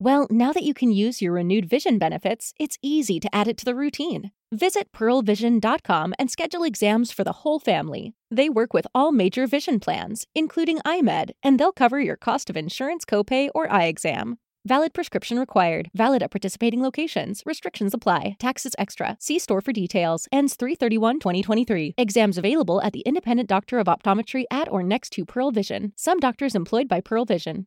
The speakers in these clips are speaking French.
Well, now that you can use your renewed vision benefits, it's easy to add it to the routine. Visit pearlvision.com and schedule exams for the whole family. They work with all major vision plans, including iMed, and they'll cover your cost of insurance copay or eye exam. Valid prescription required. Valid at participating locations. Restrictions apply. Taxes extra. See store for details. Ends 331-2023. Exams available at the independent doctor of optometry at or next to Pearl Vision. Some doctors employed by Pearl Vision.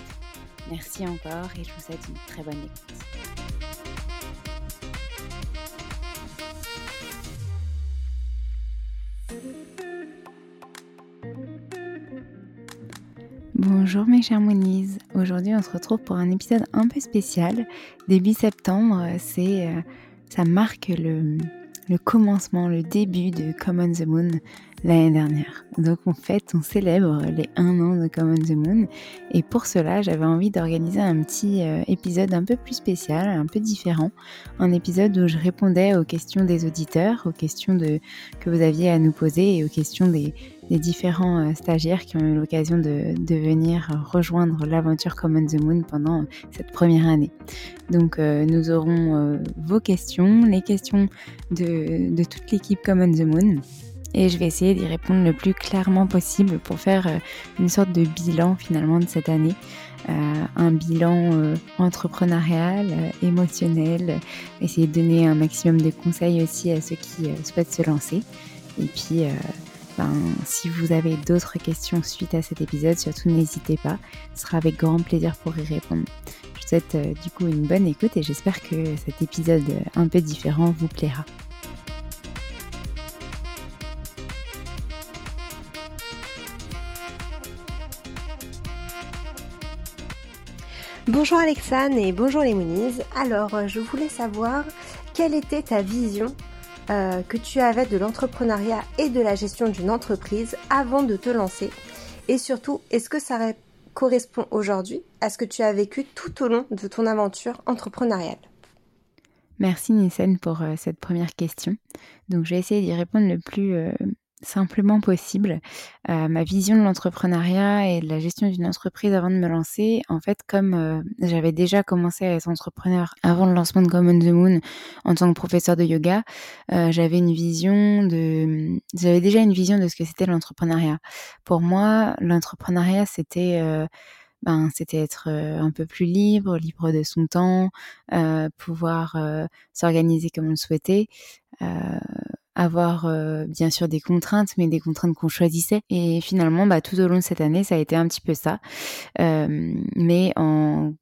Merci encore et je vous souhaite une très bonne écoute. Bonjour mes chers Monies, aujourd'hui on se retrouve pour un épisode un peu spécial. Début septembre, c'est, euh, ça marque le, le commencement, le début de Common the Moon, l'année dernière. Donc en fait, on célèbre les un an de Common the Moon et pour cela, j'avais envie d'organiser un petit euh, épisode un peu plus spécial, un peu différent, un épisode où je répondais aux questions des auditeurs, aux questions de, que vous aviez à nous poser et aux questions des, différents euh, stagiaires qui ont eu l'occasion de, de, venir rejoindre l'aventure Common the Moon pendant cette première année. Donc euh, nous aurons vos questions, les questions de, de toute l'équipe Common the Moon et je vais essayer d'y répondre le plus clairement possible pour faire euh, une sorte de bilan finalement de cette année. Euh, un bilan euh, entrepreneurial, émotionnel, essayer de donner un maximum de conseils aussi à ceux qui souhaitent se lancer. Et puis, ben, si vous avez d'autres questions suite à cet épisode, surtout n'hésitez pas, ce sera avec grand plaisir pour y répondre. Je vous souhaite du coup une bonne écoute et j'espère que cet épisode un peu différent vous plaira. Bonjour Alexane et bonjour les. Alors, euh, je voulais savoir quelle était ta vision euh, que tu avais de l'entrepreneuriat et de la gestion d'une entreprise avant de te lancer Et surtout, est-ce que ça correspond aujourd'hui à ce que tu as vécu tout au long de ton aventure entrepreneuriale? Merci Nissen pour euh, cette première question. Donc je vais essayer d'y répondre le plus simplement possible. Euh, ma vision de l'entrepreneuriat et de la gestion d'une entreprise avant de me lancer, en fait, comme euh, j'avais déjà commencé à être entrepreneur avant le lancement de Common the Moon en tant que professeur de yoga, euh, j'avais une vision de, j'avais déjà une vision de ce que c'était l'entrepreneuriat. Pour moi, l'entrepreneuriat, c'était ben, c'était être un peu plus libre, libre de son temps, pouvoir s'organiser comme on le souhaitait avoir euh, bien sûr des contraintes, mais des contraintes qu'on choisissait. Et finalement, bah, tout au long de cette année, ça a été un petit peu ça, euh, mais en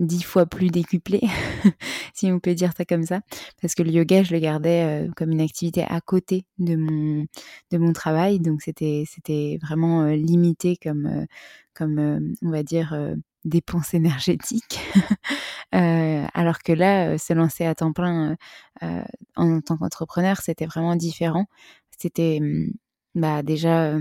dix fois plus décuplé, si on peut dire ça comme ça, parce que le yoga, je le gardais euh, comme une activité à côté de mon de mon travail, donc c'était vraiment limité comme comme on va dire dépenses énergétiques. euh, alors que là, euh, se lancer à temps plein euh, en tant qu'entrepreneur, c'était vraiment différent. C'était hum, bah déjà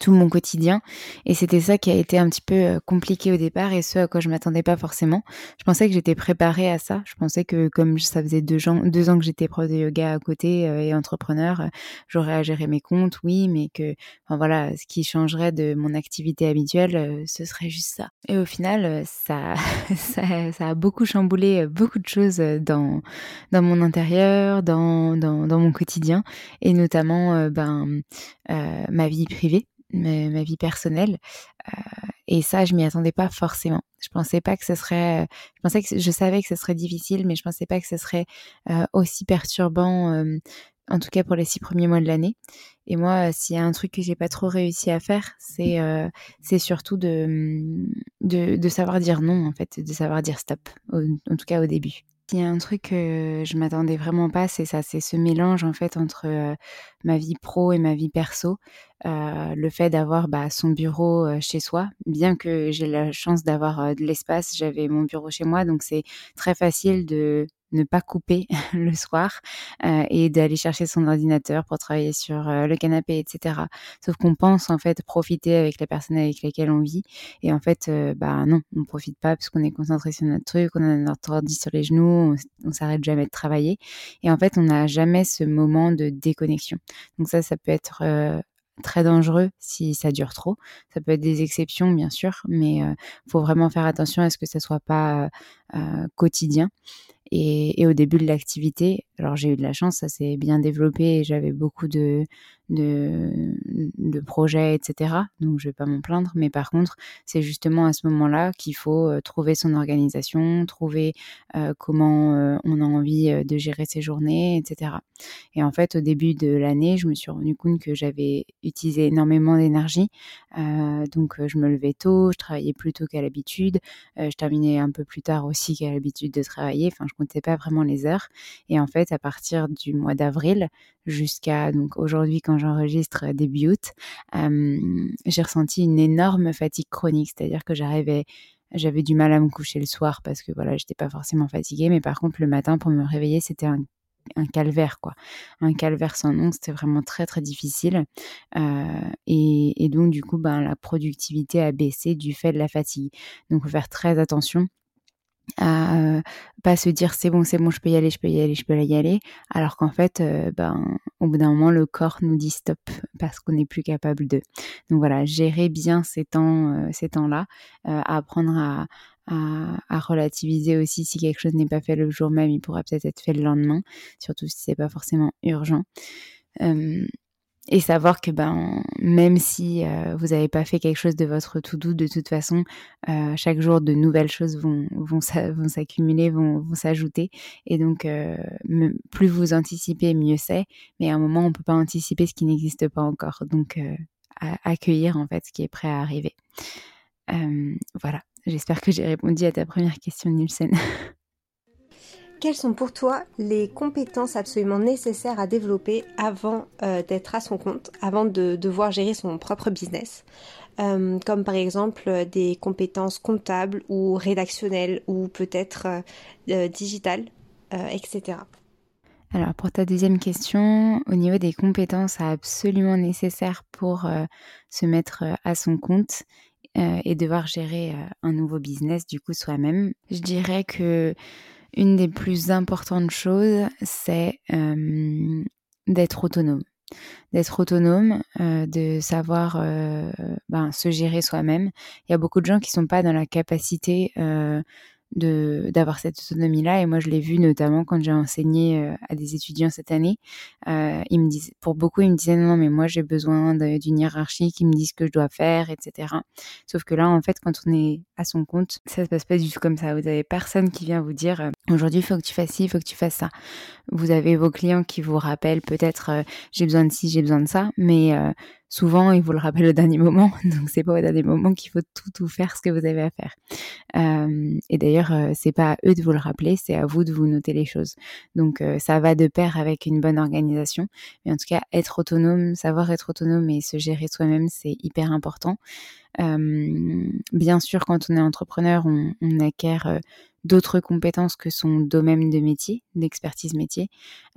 tout mon quotidien et c'était ça qui a été un petit peu compliqué au départ et ce à quoi je m'attendais pas forcément. Je pensais que j'étais préparée à ça. Je pensais que comme ça faisait deux ans, deux ans que j'étais prof de yoga à côté et entrepreneur, j'aurais à gérer mes comptes, oui, mais que enfin voilà, ce qui changerait de mon activité habituelle, ce serait juste ça. Et au final, ça, ça, ça a beaucoup chamboulé beaucoup de choses dans dans mon intérieur, dans dans, dans mon quotidien et notamment ben euh, ma vie privée, ma, vie personnelle. Euh, et ça, je m'y attendais pas forcément. Je pensais pas que ce serait. Je pensais que je savais que ce serait difficile, mais je pensais pas que ce serait euh, aussi perturbant. en tout cas pour les six premiers mois de l'année. Et moi, s'il y a un truc que j'ai pas trop réussi à faire, c'est surtout de savoir dire non en fait, de savoir dire stop. en tout cas au début. Il y a un truc que je m'attendais vraiment pas, c'est ça, c'est ce mélange en fait entre ma vie pro et ma vie perso. le fait d'avoir bah, son bureau chez soi, bien que j'ai la chance d'avoir de l'espace, j'avais mon bureau chez moi, donc c'est très facile de ne pas couper le soir euh, et d'aller chercher son ordinateur pour travailler sur euh, le canapé, etc. Sauf qu'on pense en fait profiter avec la personne avec laquelle on vit et en fait, euh, bah non, on profite pas parce qu'on est concentré sur notre truc, on a notre ordi sur les genoux, on, on s'arrête jamais de travailler et en fait, on n'a jamais ce moment de déconnexion. Donc ça, ça peut être très dangereux si ça dure trop. Ça peut être des exceptions, bien sûr, mais il faut vraiment faire attention à ce que ça soit pas quotidien. Et, au début de l'activité, alors j'ai eu de la chance, ça s'est bien développé et j'avais beaucoup de, de, projets, etc. Donc je vais pas m'en plaindre. Mais par contre, c'est justement à ce moment-là qu'il faut euh, trouver son organisation, trouver euh, comment euh, on a envie de gérer ses journées, etc. Et en fait, au début de l'année, je me suis rendu compte que j'avais utilisé énormément d'énergie. donc je me levais tôt, je travaillais plus tôt qu'à l'habitude, je terminais un peu plus tard aussi qu'à l'habitude de travailler. Enfin, je comptais pas vraiment les heures. Et en fait, à partir du mois d'avril jusqu'à donc aujourd'hui quand j'enregistre début août, j'ai ressenti une énorme fatigue chronique, c'est-à-dire que j'arrivais j'avais du mal à me coucher le soir parce que voilà, j'étais pas forcément fatiguée, mais par contre le matin pour me réveiller, c'était un, calvaire quoi, un calvaire sans nom, c'était vraiment très très difficile. Et, donc du coup ben la productivité a baissé du fait de la fatigue. Donc faire très attention à euh, pas se dire c'est bon c'est bon je peux y aller je peux y aller je peux y aller. Alors qu'en fait euh, ben au bout d'un moment le corps nous dit stop parce qu'on n'est plus capable de. Donc voilà gérer bien ces temps euh, ces temps là apprendre à, à, relativiser aussi si quelque chose n'est pas fait le jour même il pourra peut-être être fait le lendemain surtout si c'est pas forcément urgent et savoir que ben même si euh, vous n'avez pas fait quelque chose de votre tout doux, de toute façon, euh, chaque jour de nouvelles choses vont vont s'accumuler, vont, vont s'ajouter. Et donc euh, plus vous anticipez, mieux c'est. Mais à un moment, on peut pas anticiper ce qui n'existe pas encore. Donc accueillir en fait ce qui est prêt à arriver. voilà. J'espère que j'ai répondu à ta première question, Nielsen. Quelles sont pour toi les compétences absolument nécessaires à développer avant euh, d'être à son compte, avant de devoir gérer son propre business? Comme par exemple des compétences comptables ou rédactionnelles ou peut-être digitales, etc. Alors pour ta deuxième question, au niveau des compétences absolument nécessaires pour se mettre à son compte et devoir gérer un nouveau business du coup soi-même, je dirais que une des plus importantes choses, c'est d'être autonome. D'être autonome, de savoir ben, se gérer soi-même. Il y a beaucoup de gens qui ne sont pas dans la capacité de d'avoir cette autonomie là et moi je l'ai vu notamment quand j'ai enseigné euh, à des étudiants cette année. Euh, ils me disent pour beaucoup ils me disaient non mais moi j'ai besoin d'une hiérarchie qui me dise ce que je dois faire etc sauf que là en fait quand on est à son compte ça se passe pas du tout comme ça. Vous avez personne qui vient vous dire euh, aujourd'hui il faut que tu fasses ci il faut que tu fasses ça. Vous avez vos clients qui vous rappellent peut-être euh, j'ai besoin de ci j'ai besoin de ça. Mais souvent, ils vous le rappellent au dernier moment. Donc, c'est pas au dernier moment qu'il faut tout, tout faire ce que vous avez à faire. Euh, et d'ailleurs, euh, c'est pas à eux de vous le rappeler, c'est à vous de vous noter les choses. Donc, euh, ça va de pair avec une bonne organisation. Mais en tout cas, être autonome, savoir être autonome et se gérer soi-même, c'est hyper important. Bien sûr, quand on est entrepreneur, on, acquiert d'autres compétences que son domaine de métier, d'expertise métier,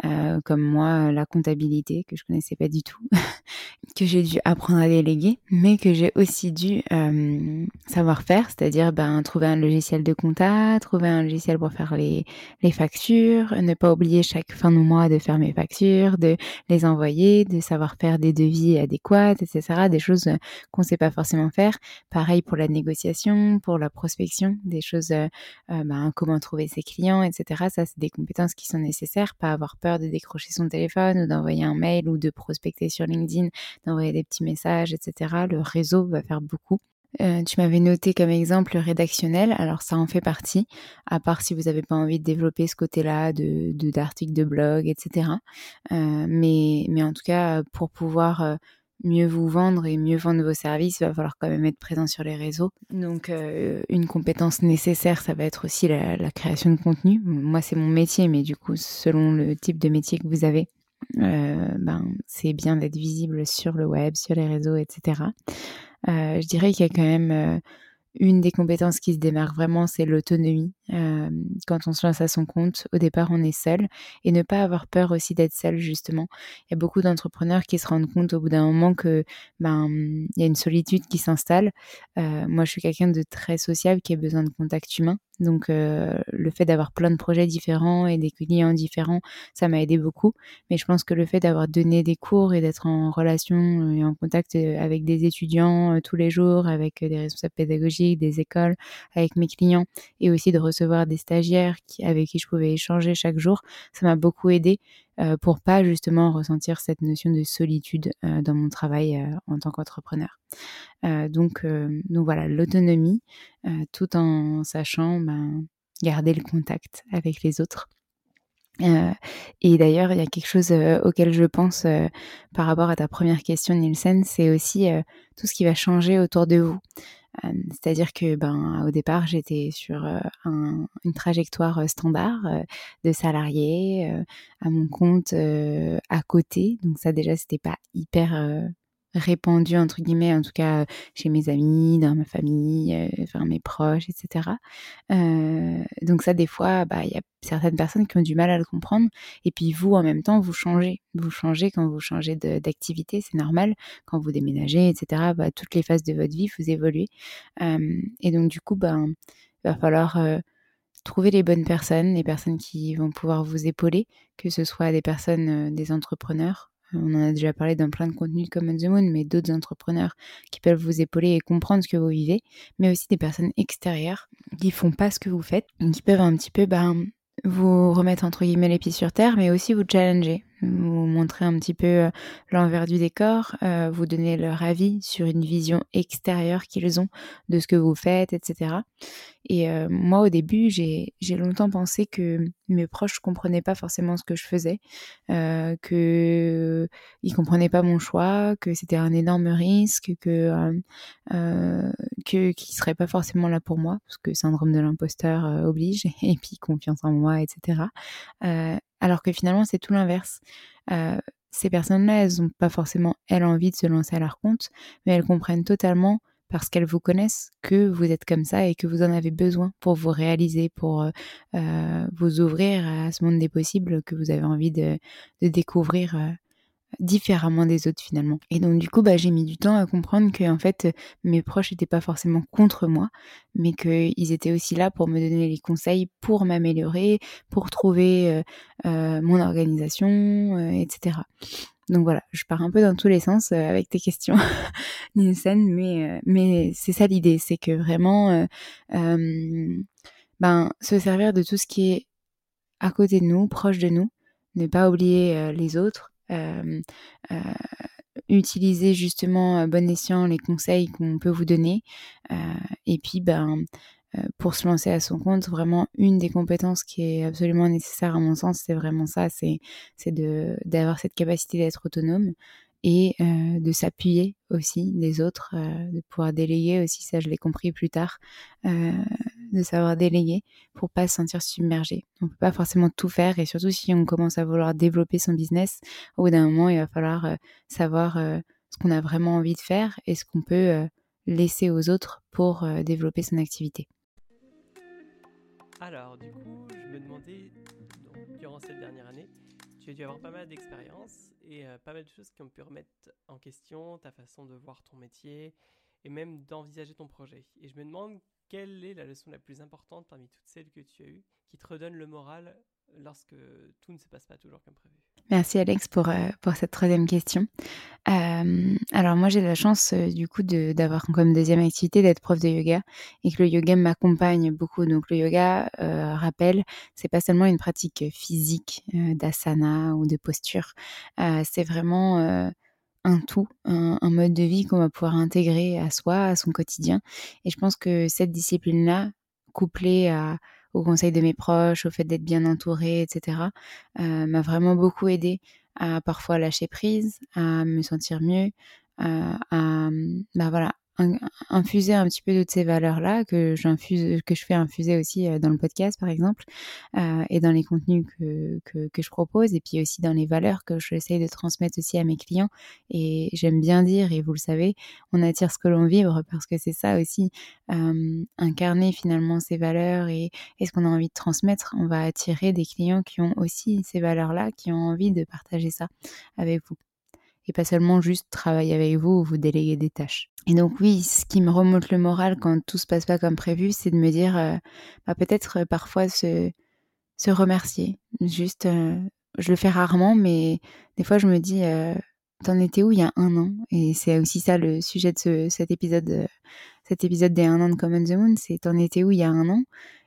euh, comme moi la comptabilité que je connaissais pas du tout, que j'ai dû apprendre à déléguer, mais que j'ai aussi dû euh, savoir faire, c'est-à-dire ben, trouver un logiciel de compta, trouver un logiciel pour faire les, les factures, ne pas oublier chaque fin de mois de faire mes factures, de les envoyer, de savoir faire des devis adéquats, etc. Des choses qu'on sait pas forcément faire. Pareil pour la négociation, pour la prospection, des choses euh, ben, ben, comment trouver ses clients, etc. Ça, c'est des compétences qui sont nécessaires. Pas avoir peur de décrocher son téléphone ou d'envoyer un mail ou de prospecter sur LinkedIn, d'envoyer des petits messages, etc. Le réseau va faire beaucoup. Euh, tu m'avais noté comme exemple rédactionnel, alors ça en fait partie, à part si vous n'avez pas envie de développer ce côté-là de d'articles de, blog, etc. Euh, mais, mais en tout cas, pour pouvoir euh, mieux vous vendre et mieux vendre vos services, il va falloir quand même être présent sur les réseaux. Donc euh, une compétence nécessaire, ça va être aussi la, création de contenu. Moi, c'est mon métier, mais du coup, selon le type de métier que vous avez, euh, ben, c'est bien d'être visible sur le web, sur les réseaux, etc. Euh, je dirais qu'il y a quand même une des compétences qui se démarque vraiment, c'est l'autonomie. Euh, quand on se lance à son compte, au départ, on est seul et ne pas avoir peur aussi d'être seul, justement. Il y a beaucoup d'entrepreneurs qui se rendent compte au bout d'un moment que ben il y a une solitude qui s'installe. Euh, moi, je suis quelqu'un de très sociable qui a besoin de contact humain. Donc euh, le fait d'avoir plein de projets différents et des clients différents, ça m'a aidé beaucoup. Mais je pense que le fait d'avoir donné des cours et d'être en relation et en contact avec des étudiants tous les jours, avec des responsables pédagogiques, des écoles, avec mes clients et aussi de recevoir des stagiaires avec qui je pouvais échanger chaque jour, ça m'a beaucoup aidé euh, pour pas justement ressentir cette notion de solitude euh, dans mon travail euh, en tant qu'entrepreneur. donc, donc voilà, l'autonomie, tout en sachant ben, garder le contact avec les autres. et d'ailleurs, il y a quelque chose auquel je pense par rapport à ta première question, Nielsen, c'est aussi tout ce qui va changer autour de vous. C'est-à-dire que ben au départ j'étais sur une trajectoire standard de salarié à mon compte à côté. Donc ça déjà c'était pas hyper répandu entre guillemets en tout cas chez mes amis dans ma famille euh, enfin mes proches etc euh, donc ça des fois bah il y a certaines personnes qui ont du mal à le comprendre. Et puis vous en même temps vous changez. Vous changez quand vous changez d'activité c'est normal. Quand vous déménagez etc bah, toutes les phases de votre vie vous évoluez. Euh, et donc du coup ben il va falloir trouver les bonnes personnes, les personnes qui vont pouvoir vous épauler, que ce soit des personnes, des entrepreneurs, on en a déjà parlé dans plein de contenus comme On the Moon, mais d'autres entrepreneurs qui peuvent vous épauler et comprendre ce que vous vivez, mais aussi des personnes extérieures qui font pas ce que vous faites, qui peuvent un petit peu ben, vous remettre entre guillemets les pieds sur terre, mais aussi vous challenger, vous montrer un petit peu euh, l'envers du décor, euh, vous donner leur avis sur une vision extérieure qu'ils ont de ce que vous faites, etc. Et euh, moi, au début, j'ai longtemps pensé que mes proches comprenaient pas forcément ce que je faisais, euh, que ils comprenaient pas mon choix, que c'était un énorme risque, que euh, que qu'ils seraient pas forcément là pour moi, parce que syndrome de l'imposteur oblige, et puis confiance en moi, etc. alors que finalement, c'est tout l'inverse. Ces personnes-là, elles n'ont pas forcément, elles, envie de se lancer à leur compte, mais elles comprennent totalement parce qu'elles vous connaissent que vous êtes comme ça et que vous en avez besoin pour vous réaliser, pour euh, euh, vous ouvrir à ce monde des possibles que vous avez envie de, découvrir euh, différemment des autres finalement. Et donc du coup, bah, j'ai mis du temps à comprendre que en fait, mes proches n'étaient pas forcément contre moi, mais qu'ils étaient aussi là pour me donner les conseils, pour m'améliorer, pour trouver mon organisation, etc. Donc voilà, je pars un peu dans tous les sens euh, avec tes questions, Nielsen, mais, euh, mais c'est ça l'idée, c'est que vraiment, euh, ben, se servir de tout ce qui est à côté de nous, proche de nous, ne pas oublier les autres, utiliser justement bon escient les conseils qu'on peut vous donner, et puis ben pour se lancer à son compte, vraiment une des compétences qui est absolument nécessaire à mon sens, c'est vraiment ça, c'est d'avoir cette capacité d'être autonome et de s'appuyer aussi des autres, de pouvoir déléguer aussi, ça je l'ai compris plus tard, de savoir déléguer pour pas se sentir submergé. On peut pas forcément tout faire et surtout si on commence à vouloir développer son business, au bout d'un moment il va falloir savoir ce qu'on a vraiment envie de faire et ce qu'on peut laisser aux autres pour développer son activité. Alors, du coup, je me demandais, durant cette dernière année, tu as dû avoir pas mal d'expériences et euh, pas mal de choses qui ont pu remettre en question ta façon de voir ton métier et même d'envisager ton projet. Et je me demande quelle est la leçon la plus importante parmi toutes celles que tu as eues qui te redonne le moral lorsque tout ne se passe pas toujours comme prévu? Merci Alex pour, euh, pour cette troisième question. Euh, alors moi j'ai la chance euh, du coup d'avoir comme deuxième activité d'être prof de yoga et que le yoga m'accompagne beaucoup. Donc le yoga, rappelle, c'est pas seulement une pratique physique d'asana ou de posture, c'est vraiment un tout, un, mode de vie qu'on va pouvoir intégrer à soi, à son quotidien. Et je pense que cette discipline-là, couplée à au conseil de mes proches, au fait d'être bien entourée, etc., euh, m'a vraiment beaucoup aidé à parfois lâcher prise, à me sentir mieux, à, à bah voilà, infuser un petit peu de ces valeurs-là que que je fais infuser aussi euh, dans le podcast par exemple, euh, et dans les contenus que, que, je propose, et puis aussi dans les valeurs que j'essaye de transmettre aussi à mes clients. Et j'aime bien dire, et vous le savez, on attire ce que l'on vibre parce que c'est ça aussi, euh, incarner finalement ces valeurs et, et ce qu'on a envie de transmettre, on va attirer des clients qui ont aussi ces valeurs-là, qui ont envie de partager ça avec vous et pas seulement juste travailler avec vous ou vous déléguer des tâches. Et donc oui, ce qui me remonte le moral quand tout se passe pas comme prévu, c'est de me dire, euh, bah, peut-être euh, parfois se, remercier. Juste, euh, je le fais rarement, mais des fois je me dis, t'en étais où il y a un an? Et c'est aussi ça le sujet de ce, cet épisode, cet épisode des un an de Common the Moon, c'est t'en étais où il y a un an?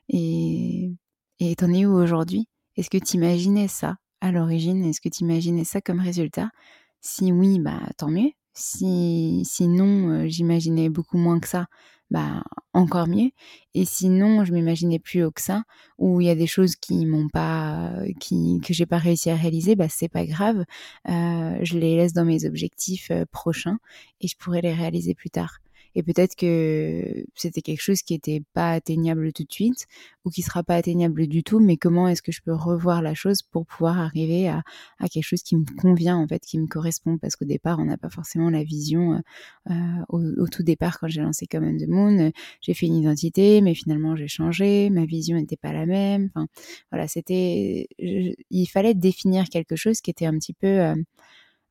Et et t'en es où aujourd'hui? Est-ce que t'imaginais ça à l'origine? Est-ce que t'imaginais ça comme résultat? Si oui, bah tant mieux. Si, non, euh, j'imaginais beaucoup moins que ça, bah encore mieux. Et sinon, je m'imaginais plus haut que ça, ou il y a des choses qui m'ont pas, qui, que j'ai pas réussi à réaliser, bah c'est pas grave. Euh, je les laisse dans mes objectifs euh, prochains et je pourrai les réaliser plus tard. Et peut-être que c'était quelque chose qui n'était pas atteignable tout de suite ou qui sera pas atteignable du tout, mais comment est-ce que je peux revoir la chose pour pouvoir arriver à, quelque chose qui me convient, en fait, qui me correspond? Parce qu'au départ, on n'a pas forcément la vision. Euh, au, tout départ, quand j'ai lancé Common the Moon, j'ai fait une identité, mais finalement, j'ai changé. Ma vision n'était pas la même. Enfin, voilà, c'était. Il fallait définir quelque chose qui était un petit peu. Euh,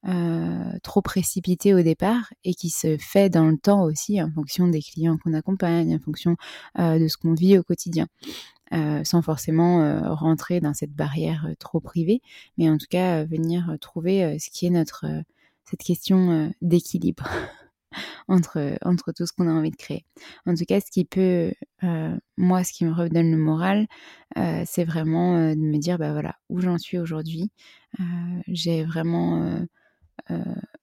euh, trop précipité au départ et qui se fait dans le temps aussi en fonction des clients qu'on accompagne, en fonction euh, de ce qu'on vit au quotidien. Euh, sans forcément rentrer dans cette barrière trop privée, mais en tout cas venir trouver ce qui est notre cette question d'équilibre entre entre tout ce qu'on a envie de créer. En tout cas, ce qui peut moi, ce qui me redonne le moral, c'est vraiment de me dire bah voilà où j'en suis aujourd'hui. j'ai vraiment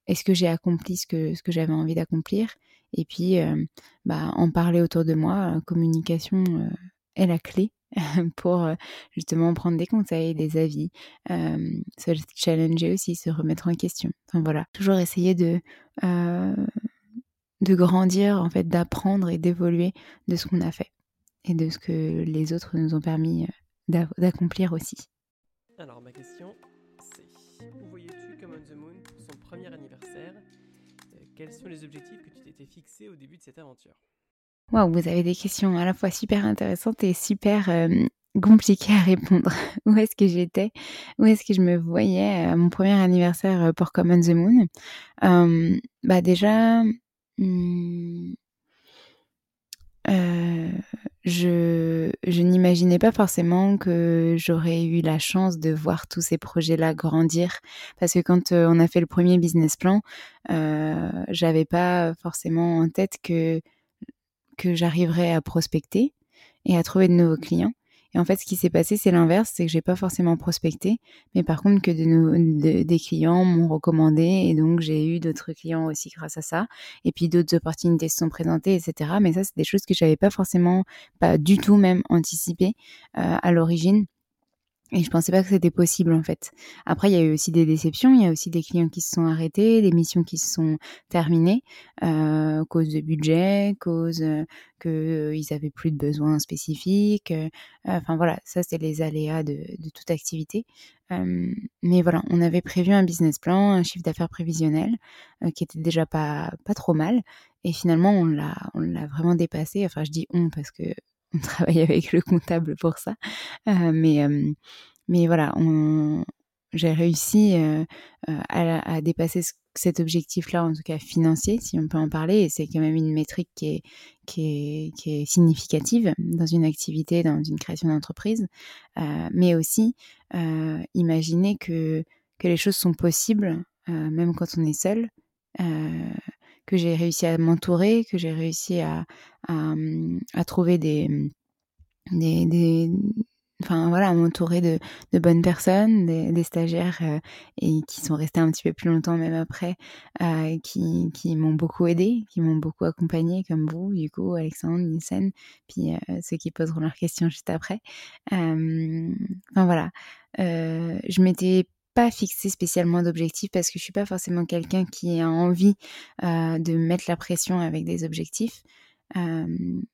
est-ce que j'ai accompli ce que, ce que j'avais envie d'accomplir? Et puis, euh, bah, en parler autour de moi, communication euh, est la clé pour justement prendre des conseils, des avis, se challenger aussi, se remettre en question. Enfin voilà, toujours essayer de de grandir, en fait, d'apprendre et d'évoluer de ce qu'on a fait et de ce que les autres nous ont permis d'accomplir aussi. Alors ma question, quels sont les objectifs que tu t'étais fixés au début de cette aventure? Waouh, vous avez des questions à la fois super intéressantes et super compliquées à répondre. où est-ce que j'étais? Où est-ce que je me voyais à mon premier anniversaire pour Common the Moon? Bah déjà, mmh, je, je n'imaginais pas forcément que j'aurais eu la chance de voir tous ces projets-là grandir. Parce que quand on a fait le premier business plan, euh, j'avais pas forcément en tête que, que j'arriverais à prospecter et à trouver de nouveaux clients. Et en fait, ce qui s'est passé, c'est l'inverse, c'est que j'ai pas forcément prospecté, mais par contre que de, des clients m'ont recommandé et donc j'ai eu d'autres clients aussi grâce à ça. Et puis d'autres opportunités se sont présentées, etc. Mais ça, c'est des choses que j'avais pas forcément, pas du tout même anticipé euh, à l'origine. Et je pensais pas que c'était possible en fait. Après, il y a eu aussi des déceptions, il y a aussi des clients qui se sont arrêtés, des missions qui se sont terminées, euh, cause de budget, cause euh, qu'ils euh, avaient plus de besoins spécifiques. Euh, enfin voilà, ça c'est les aléas de, de toute activité. Euh, mais voilà, on avait prévu un business plan, un chiffre d'affaires prévisionnel qui était déjà pas, pas trop mal. Et finalement, on l'a, on l'a vraiment dépassé. Enfin, je dis on parce que on travaille avec le comptable pour ça. Euh, mais, euh, mais voilà, j'ai réussi euh, à, dépasser cet objectif-là, en tout cas financier, si on peut en parler. Et c'est quand même une métrique qui est, qui est, qui est significative dans une activité, dans une création d'entreprise. mais aussi, imaginer que, que les choses sont possibles, même quand on est seul que j'ai réussi à m'entourer, que j'ai réussi à, à, à, trouver des, des, des enfin voilà, à m'entourer de, de, bonnes personnes, des, stagiaires euh, et qui sont restés un petit peu plus longtemps même après, euh, qui, qui m'ont beaucoup aidé, qui m'ont beaucoup accompagné comme vous, coup, Alexandre, Nissen, puis euh, ceux qui poseront leurs questions juste après. enfin voilà, je m'étais pas fixé spécialement d'objectifs parce que je suis pas forcément quelqu'un qui a envie euh, de mettre la pression avec des objectifs. Euh,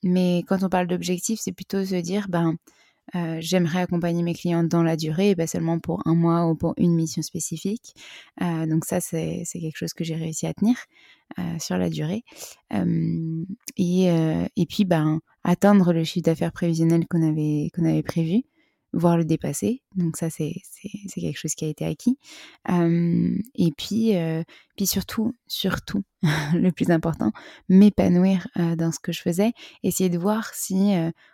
mais quand on parle d'objectifs, c'est plutôt se dire, ben, euh, j'aimerais accompagner mes clients dans la durée et pas seulement pour un mois ou pour une mission spécifique. donc ça, c'est quelque chose que j'ai réussi à tenir sur la durée. Et, et, puis, ben, atteindre le chiffre d'affaires prévisionnel qu'on avait, qu'on avait prévu voire le dépasser. Donc ça, c'est quelque chose qui a été acquis. et puis, puis surtout, surtout, le plus important, m'épanouir dans ce que je faisais. Essayer de voir si,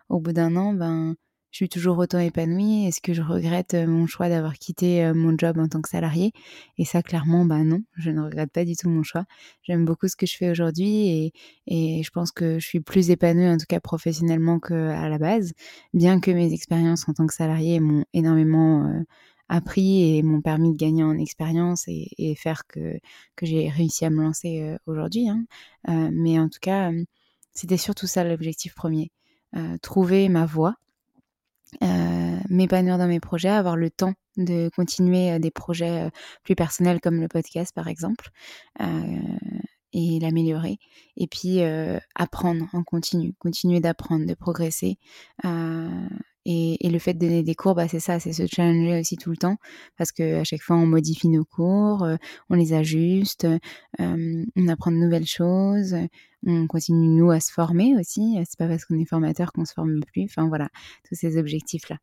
au bout d'un an, ben, je suis toujours autant épanouie Est-ce que je regrette euh, mon choix d'avoir quitté euh, mon job en tant que salarié Et ça, clairement, bah non, je ne regrette pas du tout mon choix. J'aime beaucoup ce que je fais aujourd'hui et, et, je pense que je suis plus épanouie, en tout cas professionnellement qu'à la base, bien que mes expériences en tant que salarié m'ont énormément euh, appris et m'ont permis de gagner en expérience et, faire que, que j'ai réussi à me lancer aujourd'hui. Hein. mais en tout cas, c'était surtout ça l'objectif premier. trouver ma voie euh, m'épanouir dans mes projets, avoir le temps de continuer euh, des projets euh, plus personnels comme le podcast par exemple et l'améliorer. Et puis apprendre en continu, continuer d'apprendre, de progresser et, le fait de donner des cours, bah, c'est ça, c'est se challenger aussi tout le temps, parce qu'à chaque fois, on modifie nos cours, euh, on les ajuste, euh, on apprend de nouvelles choses, on continue, nous, à se former aussi. C'est pas parce qu'on est formateur qu'on se forme plus. Enfin, voilà, tous ces objectifs-là.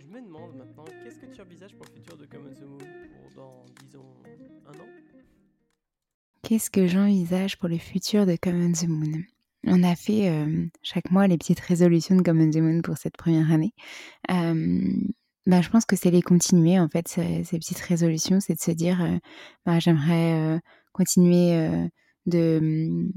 Je me demande maintenant, qu'est-ce que tu envisages pour le futur de Common the Moon pour dans, disons, un an? Qu'est-ce que j'envisage pour le futur de Common the Moon on a fait euh, chaque mois les petites résolutions de Common Moon pour cette première année. bah, je pense que c'est les continuer, en fait, ces, petites résolutions, c'est de se dire, euh, bah, j'aimerais euh, continuer de,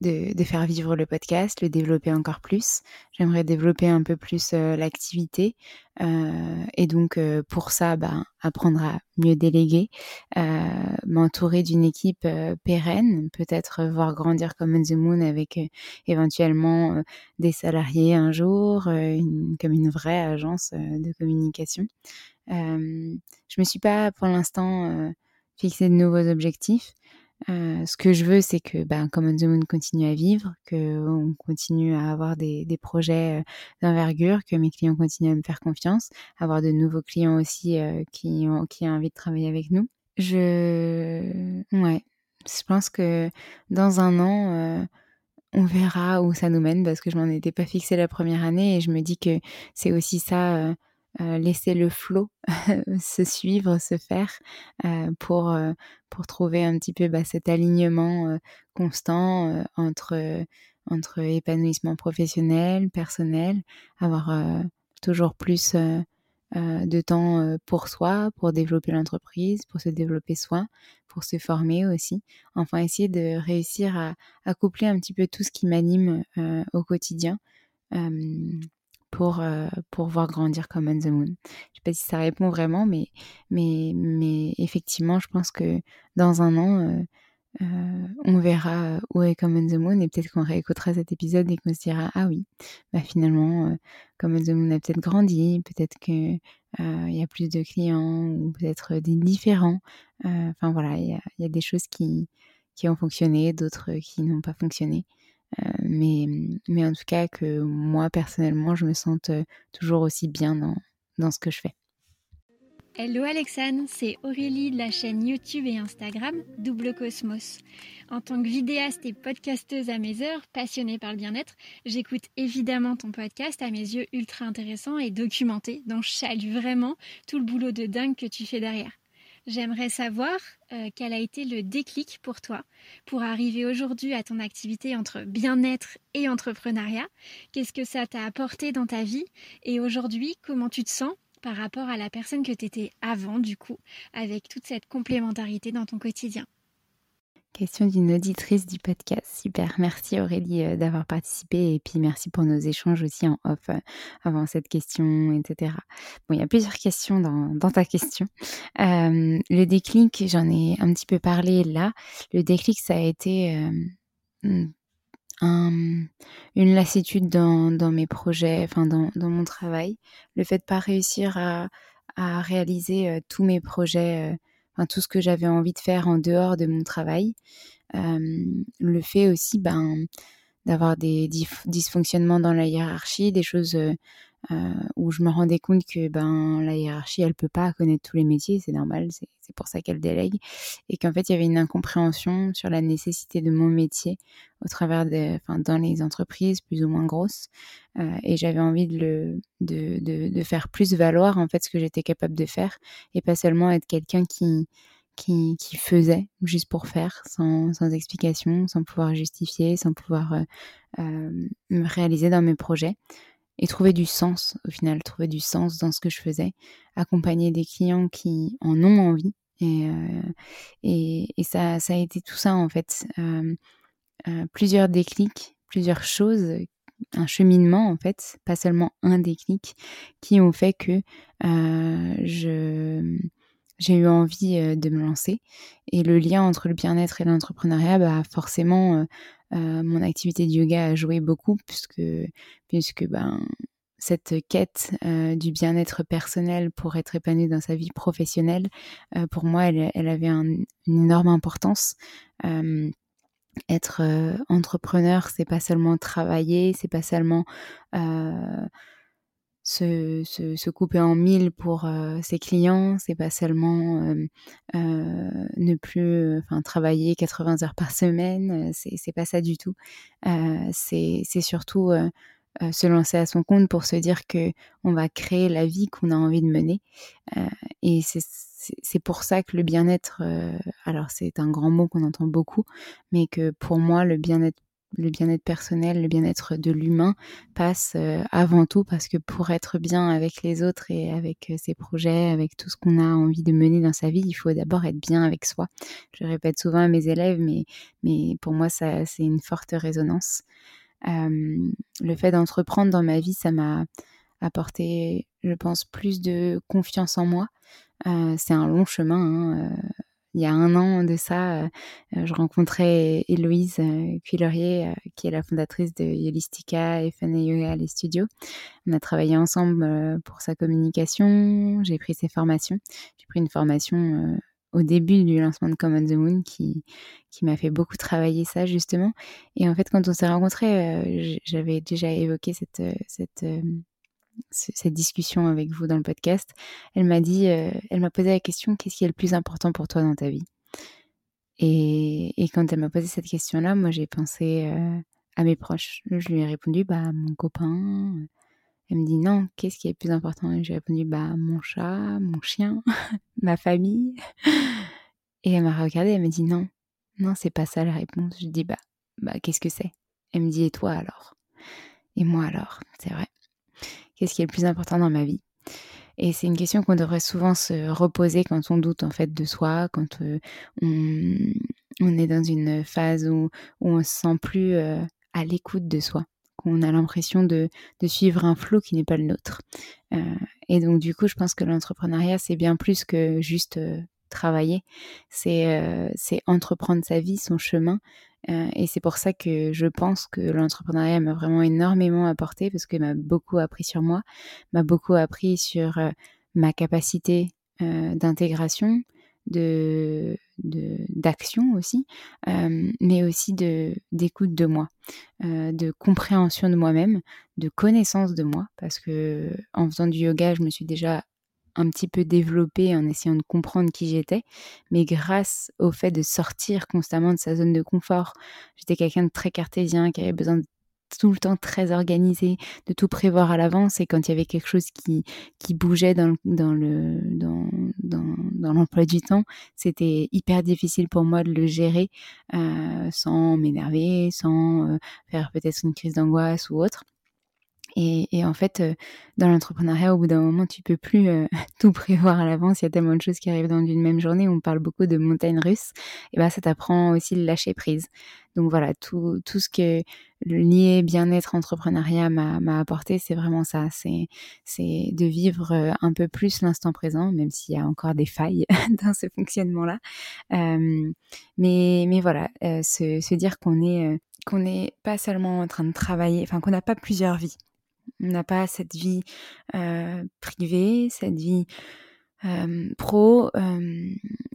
de, faire vivre le podcast, le développer encore plus. J'aimerais développer un peu plus euh, l'activité. Euh, et donc, euh, pour ça, bah, apprendre à mieux déléguer, m'entourer d'une équipe pérenne, peut-être voir grandir comme the Moon avec éventuellement des salariés un jour, comme une vraie agence de communication. je me suis pas pour l'instant fixé de nouveaux objectifs. Euh, ce que je veux, c'est que ben, Common the Moon continue à vivre, qu'on continue à avoir des, projets euh, d'envergure, que mes clients continuent à me faire confiance, avoir de nouveaux clients aussi euh, qui, ont, qui ont envie de travailler avec nous. Je. Ouais. Je pense que dans un an, on verra où ça nous mène parce que je m'en étais pas fixé la première année et je me dis que c'est aussi ça euh, laisser le flot se suivre, se faire euh, pour, euh, pour trouver un petit peu bah, cet alignement constant entre, entre épanouissement professionnel, personnel, avoir toujours plus de temps pour soi, pour développer l'entreprise, pour se développer soi, pour se former aussi. Enfin, essayer de réussir à, à coupler un petit peu tout ce qui m'anime au quotidien pour, euh, pour voir grandir comme On the Moon. Je ne sais pas si ça répond vraiment, mais, mais, mais effectivement, je pense que dans un an, euh, euh, on verra où est Common the Moon et peut-être qu'on réécoutera cet épisode et qu'on se dira ah oui, bah finalement euh, Common the Moon a peut-être grandi, peut-être qu'il y a plus de clients ou peut-être des différents. Enfin voilà, il y y a, des choses qui, qui ont fonctionné, d'autres qui n'ont pas fonctionné. Euh, mais, mais en tout cas que moi personnellement je me sente euh, toujours aussi bien dans, dans ce que je fais. Hello Alexandre, c'est Aurélie de la chaîne YouTube et Instagram Double Cosmos. En tant que vidéaste et podcasteuse à mes heures, passionnée par le bien-être, j'écoute évidemment ton podcast à mes yeux ultra intéressant et documenté, dont je salue vraiment tout le boulot de dingue que tu fais derrière. J'aimerais savoir euh, quel a été le déclic pour toi pour arriver aujourd'hui à ton activité entre bien-être et entrepreneuriat? Qu'est-ce que ça t'a apporté dans ta vie? Et aujourd'hui, comment tu te sens par rapport à la personne que tu étais avant du coup, avec toute cette complémentarité dans ton quotidien? Question d'une auditrice du podcast. Super. Merci Aurélie euh, d'avoir participé et puis merci pour nos échanges aussi en off euh, avant cette question, etc. Bon, il y a plusieurs questions dans, ta question. Euh, le déclic, j'en ai un petit peu parlé là. Le déclic, ça a été hmm, une lassitude dans, mes projets, enfin dans, mon travail. Le fait de pas réussir à, à réaliser tous mes projets tout ce que j'avais envie de faire en dehors de mon travail. le fait aussi ben, d'avoir des dysfonctionnements dans la hiérarchie, des choses euh, où je me rendais compte que ben la hiérarchie elle peut pas connaître tous les métiers, c'est normal, c'est pour ça qu'elle délègue, et qu'en fait il y avait une incompréhension sur la nécessité de mon métier au travers de, enfin dans les entreprises plus ou moins grosses, euh, et j'avais envie de le de, de, de, faire plus valoir en fait ce que j'étais capable de faire, et pas seulement être quelqu'un qui qui, qui, faisait juste pour faire, sans, sans, explication, sans pouvoir justifier, sans pouvoir euh, euh me réaliser dans mes projets et trouver du sens au final, trouver du sens dans ce que je faisais, accompagner des clients qui en ont envie. Et, euh, et, ça, ça a été tout ça en fait. Euh, euh, plusieurs déclics, plusieurs choses, un cheminement en fait, pas seulement un déclic, qui ont fait que je j'ai eu envie de me lancer. Et le lien entre le bien-être et l'entrepreneuriat, bah, forcément, mon activité de yoga a joué beaucoup puisque, puisque ben, cette quête euh, du bien-être personnel pour être épanoui dans sa vie professionnelle, euh, pour moi, elle, elle avait une énorme importance. être entrepreneur, c'est pas seulement travailler, c'est pas seulement se, se, couper en mille pour euh, ses clients, c'est pas seulement euh, euh, ne plus enfin travailler 80 heures par semaine, c'est, pas ça du tout. c'est, surtout se lancer à son compte pour se dire que on va créer la vie qu'on a envie de mener. et c'est pour ça que le bien-être, alors c'est un grand mot qu'on entend beaucoup, mais que pour moi le bien-être le bien-être personnel, le bien-être de l'humain passe euh, avant tout parce que pour être bien avec les autres et avec euh, ses projets, avec tout ce qu'on a envie de mener dans sa vie, il faut d'abord être bien avec soi. Je répète souvent à mes élèves, mais, mais pour moi, ça, c'est une forte résonance. le fait d'entreprendre dans ma vie, ça m'a apporté, je pense, plus de confiance en moi. Euh, c'est un long chemin. Hein, il y a un an de ça, euh, euh, je rencontrais Héloïse euh, Cuillerier, qui est la fondatrice de Yolistica et Fun Yoga les studios. On a travaillé ensemble pour sa communication, j'ai pris ses formations. J'ai pris une formation au début du lancement de Common the Moon qui, qui m'a fait beaucoup travailler ça justement. Et en fait, quand on s'est rencontrés, j'avais déjà évoqué cette, cette cette discussion avec vous dans le podcast, elle m'a dit, elle m'a posé la question qu'est-ce qui est le plus important pour toi dans ta vie? Et, quand elle m'a posé cette question-là, moi j'ai pensé à mes proches. Je lui ai répondu bah mon copain. Elle me dit non, qu'est-ce qui est le plus important? Et j'ai répondu bah mon chat, mon chien, ma famille. Et elle m'a regardée, elle m'a dit non, non c'est pas ça la réponse. Je dis bah bah qu'est-ce que c'est? Elle me dit et toi alors? Et moi alors? C'est vrai. Qu'est-ce qui est le plus important dans ma vie? Et c'est une question qu'on devrait souvent se reposer quand on doute en fait de soi, quand euh, on, est dans une phase où, on se sent plus euh, à l'écoute de soi, qu'on a l'impression de, suivre un flot qui n'est pas le nôtre. Euh, et donc du coup, je pense que l'entrepreneuriat, c'est bien plus que juste travailler, c'est entreprendre sa vie, son chemin. Et c'est pour ça que je pense que l'entrepreneuriat m'a vraiment énormément apporté parce qu'il m'a beaucoup appris sur moi, m'a beaucoup appris sur ma capacité d'intégration, de d'action aussi, mais aussi d'écoute de moi, de compréhension de moi-même, de connaissance de moi, parce que en faisant du yoga, je me suis déjà un petit peu développée en essayant de comprendre qui j'étais, mais grâce au fait de sortir constamment de sa zone de confort, j'étais quelqu'un de très cartésien qui avait besoin de tout le temps très organisé, de tout prévoir à l'avance. Et quand il y avait quelque chose qui, qui bougeait dans, dans le dans, dans, l'emploi du temps, c'était hyper difficile pour moi de le gérer euh, sans m'énerver, sans euh, faire peut-être une crise d'angoisse ou autre. Et, en fait, euh, dans l'entrepreneuriat, au bout d'un moment, tu peux plus euh, tout prévoir à l'avance. Il y a tellement de choses qui arrivent dans une même journée. On parle beaucoup de montagnes russes. Et ben, ça t'apprend aussi le lâcher prise. Donc voilà, tout, tout ce que lié bien-être entrepreneuriat m'a apporté, c'est vraiment ça. C'est de vivre euh, un peu plus l'instant présent, même s'il y a encore des failles dans ce fonctionnement-là. mais mais voilà, se, se dire qu'on est qu'on n'est pas seulement en train de travailler, enfin qu'on n'a pas plusieurs vies. On n'a pas cette vie privée, cette vie pro,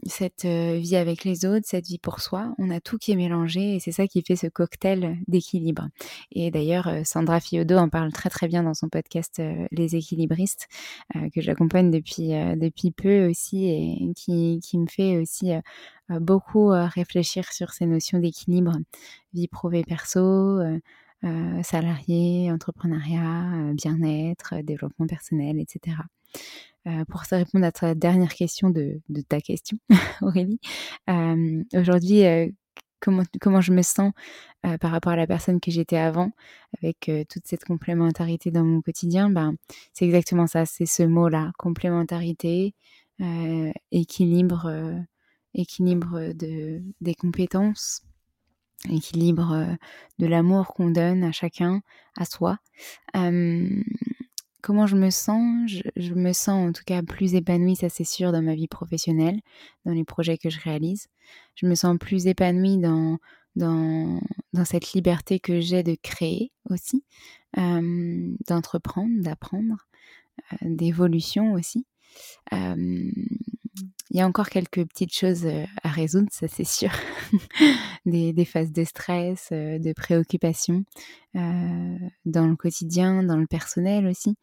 cette vie avec les autres, cette vie pour soi. On a tout qui est mélangé et c'est ça qui fait ce cocktail d'équilibre. Et d'ailleurs, Sandra Fiodo en parle très très bien dans son podcast Les équilibristes, que j'accompagne depuis, depuis peu aussi et qui, qui me fait aussi beaucoup réfléchir sur ces notions d'équilibre, vie pro et perso. Euh, salarié, entrepreneuriat, euh, bien-être, euh, développement personnel, etc. pour te répondre à ta dernière question de, ta question, Aurélie, aujourd'hui, comment, comment je me sens par rapport à la personne que j'étais avant, avec toute cette complémentarité dans mon quotidien, ben, c'est exactement ça, c'est ce mot-là, complémentarité, équilibre, équilibre de, des compétences, équilibre euh, de l'amour qu'on donne à chacun, à soi. comment je me sens? Je, me sens en tout cas plus épanouie, ça c'est sûr, dans ma vie professionnelle, dans les projets que je réalise. Je me sens plus épanouie dans, dans, dans cette liberté que j'ai de créer aussi, d'entreprendre, d'apprendre, euh, d'évolution aussi. Il y a encore quelques petites choses à résoudre, ça c'est sûr. des, phases de stress, de préoccupation dans le quotidien, dans le personnel aussi.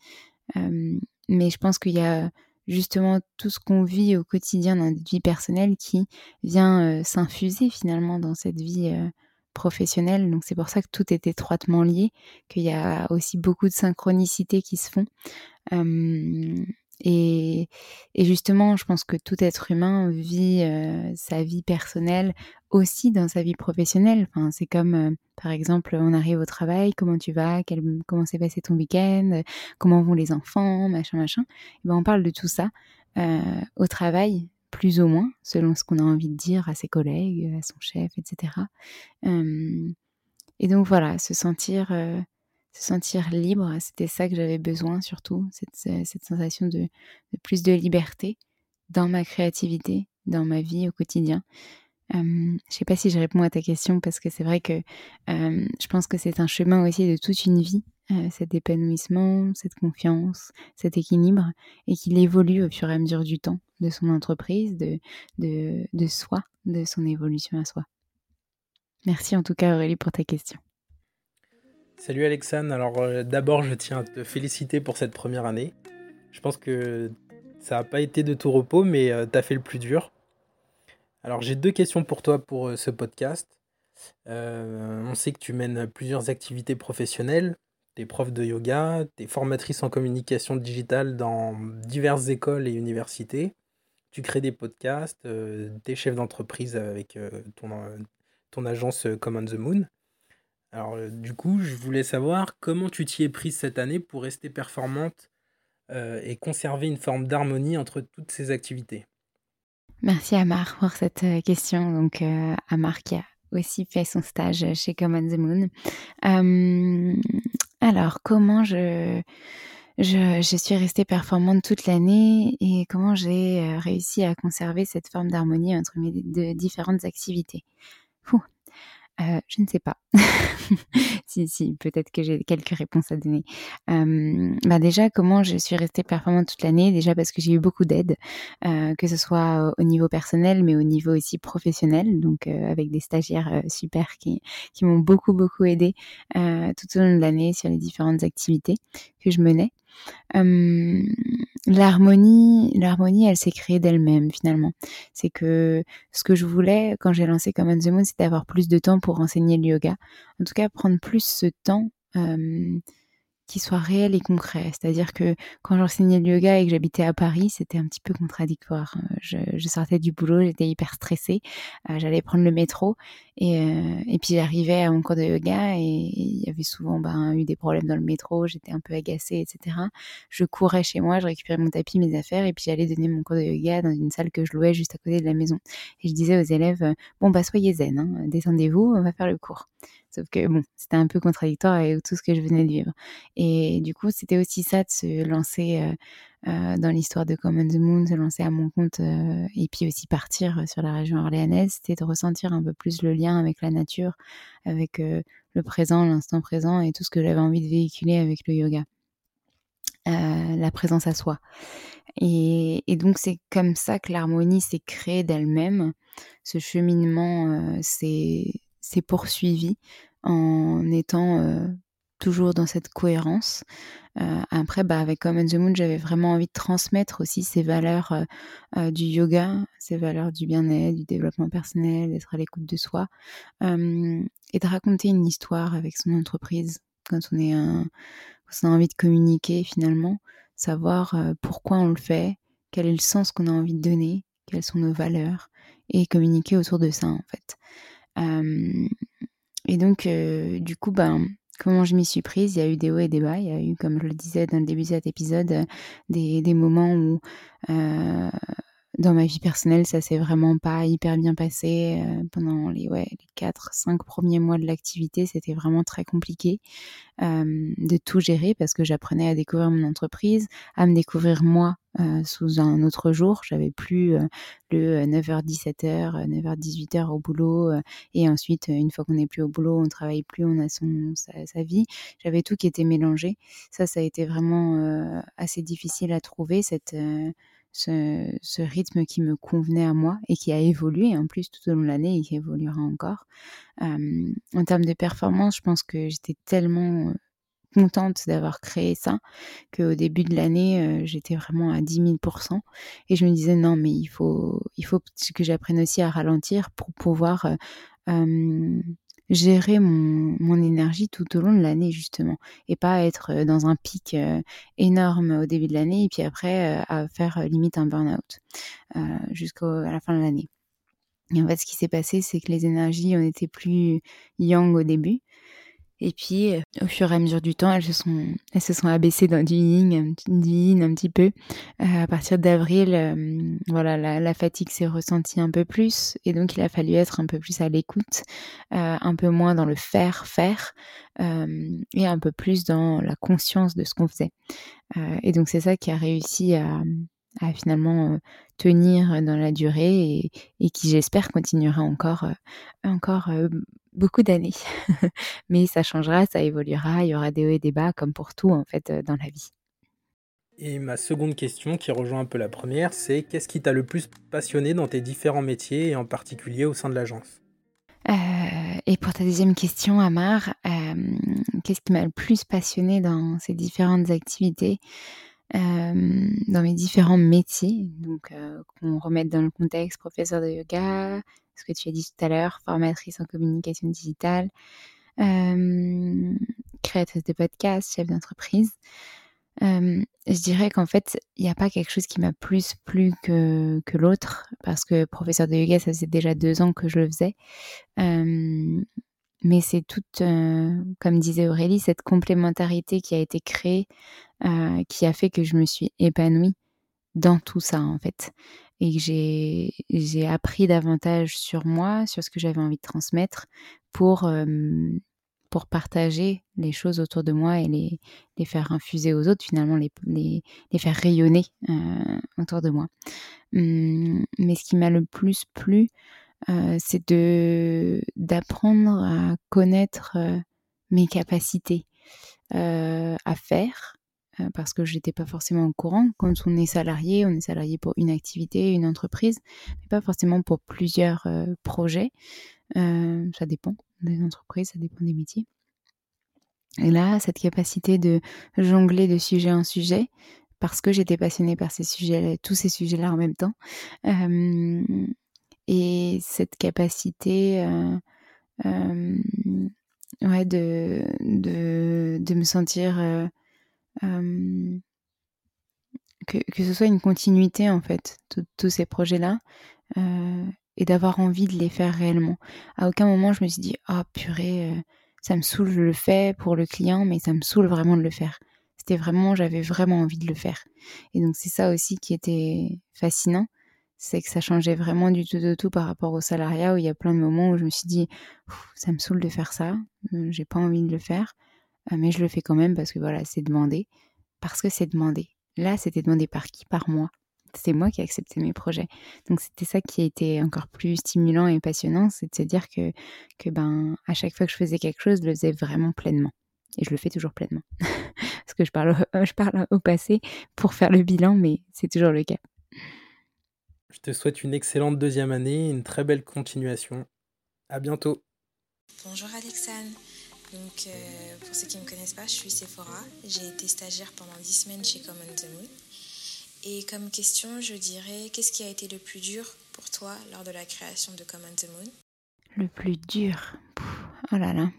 mais je pense qu'il y a justement tout ce qu'on vit au quotidien dans notre vie personnelle qui vient s'infuser finalement dans cette vie professionnelle. Donc c'est pour ça que tout est étroitement lié, qu'il y a aussi beaucoup de synchronicités qui se font. Et, justement, je pense que tout être humain vit euh, sa vie personnelle aussi dans sa vie professionnelle. Enfin, c'est comme, euh, par exemple, on arrive au travail, comment tu vas, comment s'est passé ton week-end, comment vont les enfants, machin, machin. Ben, on parle de tout ça euh, au travail, plus ou moins, selon ce qu'on a envie de dire à ses collègues, à son chef, etc. et donc voilà, se sentir se sentir libre, c'était ça que j'avais besoin surtout, cette, cette sensation de, plus de liberté dans ma créativité, dans ma vie au quotidien. Je ne sais pas si je réponds à ta question parce que c'est vrai que je pense que c'est un chemin aussi de toute une vie, cet épanouissement, cette confiance, cet équilibre, et qu'il évolue au fur et à mesure du temps de son entreprise, de, de, de soi, de son évolution à soi. Merci en tout cas Aurélie pour ta question. Salut Alexandre, alors euh, d'abord je tiens à te féliciter pour cette première année. Je pense que ça n'a pas été de tout repos, mais euh, tu as fait le plus dur. Alors j'ai deux questions pour toi pour euh, ce podcast. on sait que tu mènes plusieurs activités professionnelles, des profs de yoga, des formatrices en communication digitale dans diverses écoles et universités. Tu crées des podcasts, des chefs d'entreprise avec ton, ton agence Common the Moon. Alors, euh, du coup, je voulais savoir comment tu t'y es prise cette année pour rester performante euh, et conserver une forme d'harmonie entre toutes ces activités. Merci Amar pour cette euh, question. Donc, Amar qui a aussi fait son stage chez Common the Moon. alors, comment je, suis restée performante toute l'année et comment j'ai réussi à conserver cette forme d'harmonie entre mes deux différentes activités? Euh, je ne sais pas. si, si, peut-être que j'ai quelques réponses à donner. Euh, bah déjà, comment je suis restée performante toute l'année? Déjà parce que j'ai eu beaucoup d'aide, euh, que ce soit au niveau personnel, mais au niveau aussi professionnel, donc avec des stagiaires super qui, qui m'ont beaucoup, beaucoup aidé tout au long de l'année sur les différentes activités que je menais l'harmonie, l'harmonie, elle s'est créée d'elle-même finalement. C'est que ce que je voulais quand j'ai lancé Common the Moon, c'était avoir plus de temps pour enseigner le yoga. En tout cas, prendre plus ce temps qui soit réel et concret. C'est-à-dire que quand j'enseignais le yoga et que j'habitais à Paris, c'était un petit peu contradictoire. Euh, je, sortais du boulot, j'étais hyper stressée. Euh, j'allais prendre le métro et, euh, et puis j'arrivais à mon cours de yoga et il y avait souvent ben, eu des problèmes dans le métro, j'étais un peu agacée, etc. Je courais chez moi, je récupérais mon tapis, mes affaires et puis j'allais donner mon cours de yoga dans une salle que je louais juste à côté de la maison. Et je disais aux élèves, bon bah soyez zen, hein, descendez-vous, on va faire le cours. Sauf que bon, c'était un peu contradictoire avec tout ce que je venais de vivre. Et du coup, c'était aussi ça de se lancer euh, euh, dans l'histoire de Common the Moon, se lancer à mon compte euh, et puis aussi partir sur la région orléanaise, c'était de ressentir un peu plus le lien avec la nature, avec le présent, l'instant présent et tout ce que j'avais envie de véhiculer avec le yoga. la présence à soi. Et, donc c'est comme ça que l'harmonie s'est créée d'elle-même. Ce cheminement s'est poursuivi en étant toujours dans cette cohérence. après, bah, avec Common the Moon, j'avais vraiment envie de transmettre aussi ces valeurs du yoga, ces valeurs du bien-être, du développement personnel, d'être à l'écoute de soi, et de raconter une histoire avec son entreprise on, quand on a envie de communiquer finalement, savoir pourquoi on le fait, quel est le sens qu'on a envie de donner, quelles sont nos valeurs, et communiquer autour de ça en fait. Et donc, euh, du coup, ben, comment je m'y suis prise? Il y a eu des hauts et des bas. Il y a eu, comme je le disais dans le début de cet épisode, euh, des, des moments où euh, dans ma vie personnelle, ça s'est vraiment pas hyper bien passé. Euh, pendant les, ouais, les 4, 5 premiers mois de l'activité, c'était vraiment très compliqué euh, de tout gérer parce que j'apprenais à découvrir mon entreprise, à me découvrir moi euh, sous un autre jour. J'avais plus le 9h-17h, 9h-18h au boulot et ensuite, une fois qu'on n'est plus au boulot, on travaille plus, on a son, sa, sa vie. J'avais tout qui était mélangé. Ça, ça a été vraiment assez difficile à trouver, cette ce, rythme qui me convenait à moi et qui a évolué en plus tout au long de l'année et qui évoluera encore. en termes de performance, je pense que j'étais tellement contente d'avoir créé ça qu'au début de l'année, j'étais vraiment à 10 000% et je me disais non mais il faut, il faut que j'apprenne aussi à ralentir pour pouvoir gérer mon, mon, énergie tout au long de l'année justement et pas être dans un pic énorme au début de l'année et puis après à faire limite un burn-out jusqu'à la fin de l'année. Et en fait, ce qui s'est passé, c'est que les énergies ont été plus yang au début et puis, euh, au fur et à mesure du temps, elles se sont, elles se sont abaissées dans du yin, un petit peu. Euh, à partir d'avril, euh, voilà, la, fatigue s'est ressentie un peu plus, et donc il a fallu être un peu plus à l'écoute, un peu moins dans le faire, faire, et un peu plus dans la conscience de ce qu'on faisait. et donc c'est ça qui a réussi à, à finalement tenir dans la durée et, et qui j'espère continuera encore, encore beaucoup d'années. Mais ça changera, ça évoluera, il y aura des hauts et des bas comme pour tout en fait dans la vie. Et ma seconde question, qui rejoint un peu la première, c'est qu'est-ce qui t'a le plus passionné dans tes différents métiers et en particulier au sein de l'agence? Euh, et pour ta deuxième question, Amar, qu'est-ce qui m'a le plus passionné dans ces différentes activités? Dans mes différents métiers, donc qu'on remette dans le contexte professeur de yoga, ce que tu as dit tout à l'heure, formatrice en communication digitale, créatrice de podcast, chef d'entreprise. je dirais qu'en fait, il n'y a pas quelque chose qui m'a plus plu que, que l'autre, parce que professeur de yoga, ça faisait déjà deux ans que je le faisais. mais c'est toute, comme disait Aurélie, cette complémentarité qui a été créée, qui a fait que je me suis épanouie dans tout ça, en fait et que j'ai appris davantage sur moi, sur ce que j'avais envie de transmettre pour, pour partager les choses autour de moi et les, les faire infuser aux autres, finalement, les, les, les faire rayonner autour de moi. Mmh, mais ce qui m'a le plus plu, c'est d'apprendre à connaître mes capacités à faire, euh, parce que je n'étais pas forcément au courant. Quand on est salarié, on est salarié pour une activité, une entreprise, mais pas forcément pour plusieurs euh, projets. Euh, ça dépend des entreprises, ça dépend des métiers. Et là, cette capacité de jongler de sujet en sujet, parce que j'étais passionnée par ces sujets, tous ces sujets-là en même temps, et cette capacité ouais, de, de, de, me sentir que, que, ce soit une continuité en fait, tous ces projets-là, et d'avoir envie de les faire réellement. À aucun moment je me suis dit, ah oh, purée, ça me saoule, le fais pour le client, mais ça me saoule vraiment de le faire. C'était vraiment, j'avais vraiment envie de le faire. Et donc c'est ça aussi qui était fascinant, c'est que ça changeait vraiment du tout de tout par rapport au salariat où il y a plein de moments où je me suis dit, ça me saoule de faire ça, j'ai pas envie de le faire. Ah, mais je le fais quand même parce que voilà, c'est demandé. Parce que c'est demandé. Là, c'était demandé par qui? Par moi. C'est moi qui ai accepté mes projets. Donc c'était ça qui a été encore plus stimulant et passionnant, c'est de se dire que, que ben, à chaque fois que je faisais quelque chose, je le faisais vraiment pleinement. Et je le fais toujours pleinement. parce que je parle, je parle au passé pour faire le bilan, mais c'est toujours le cas. Je te souhaite une excellente deuxième année, une très belle continuation. À bientôt. Bonjour Alexandre. Donc, euh, pour ceux qui ne me connaissent pas, je suis Sephora. J'ai été stagiaire pendant 10 semaines chez Common the Moon. Et comme question, je dirais qu'est-ce qui a été le plus dur pour toi lors de la création de Common the Moon? Le plus dur Oh là là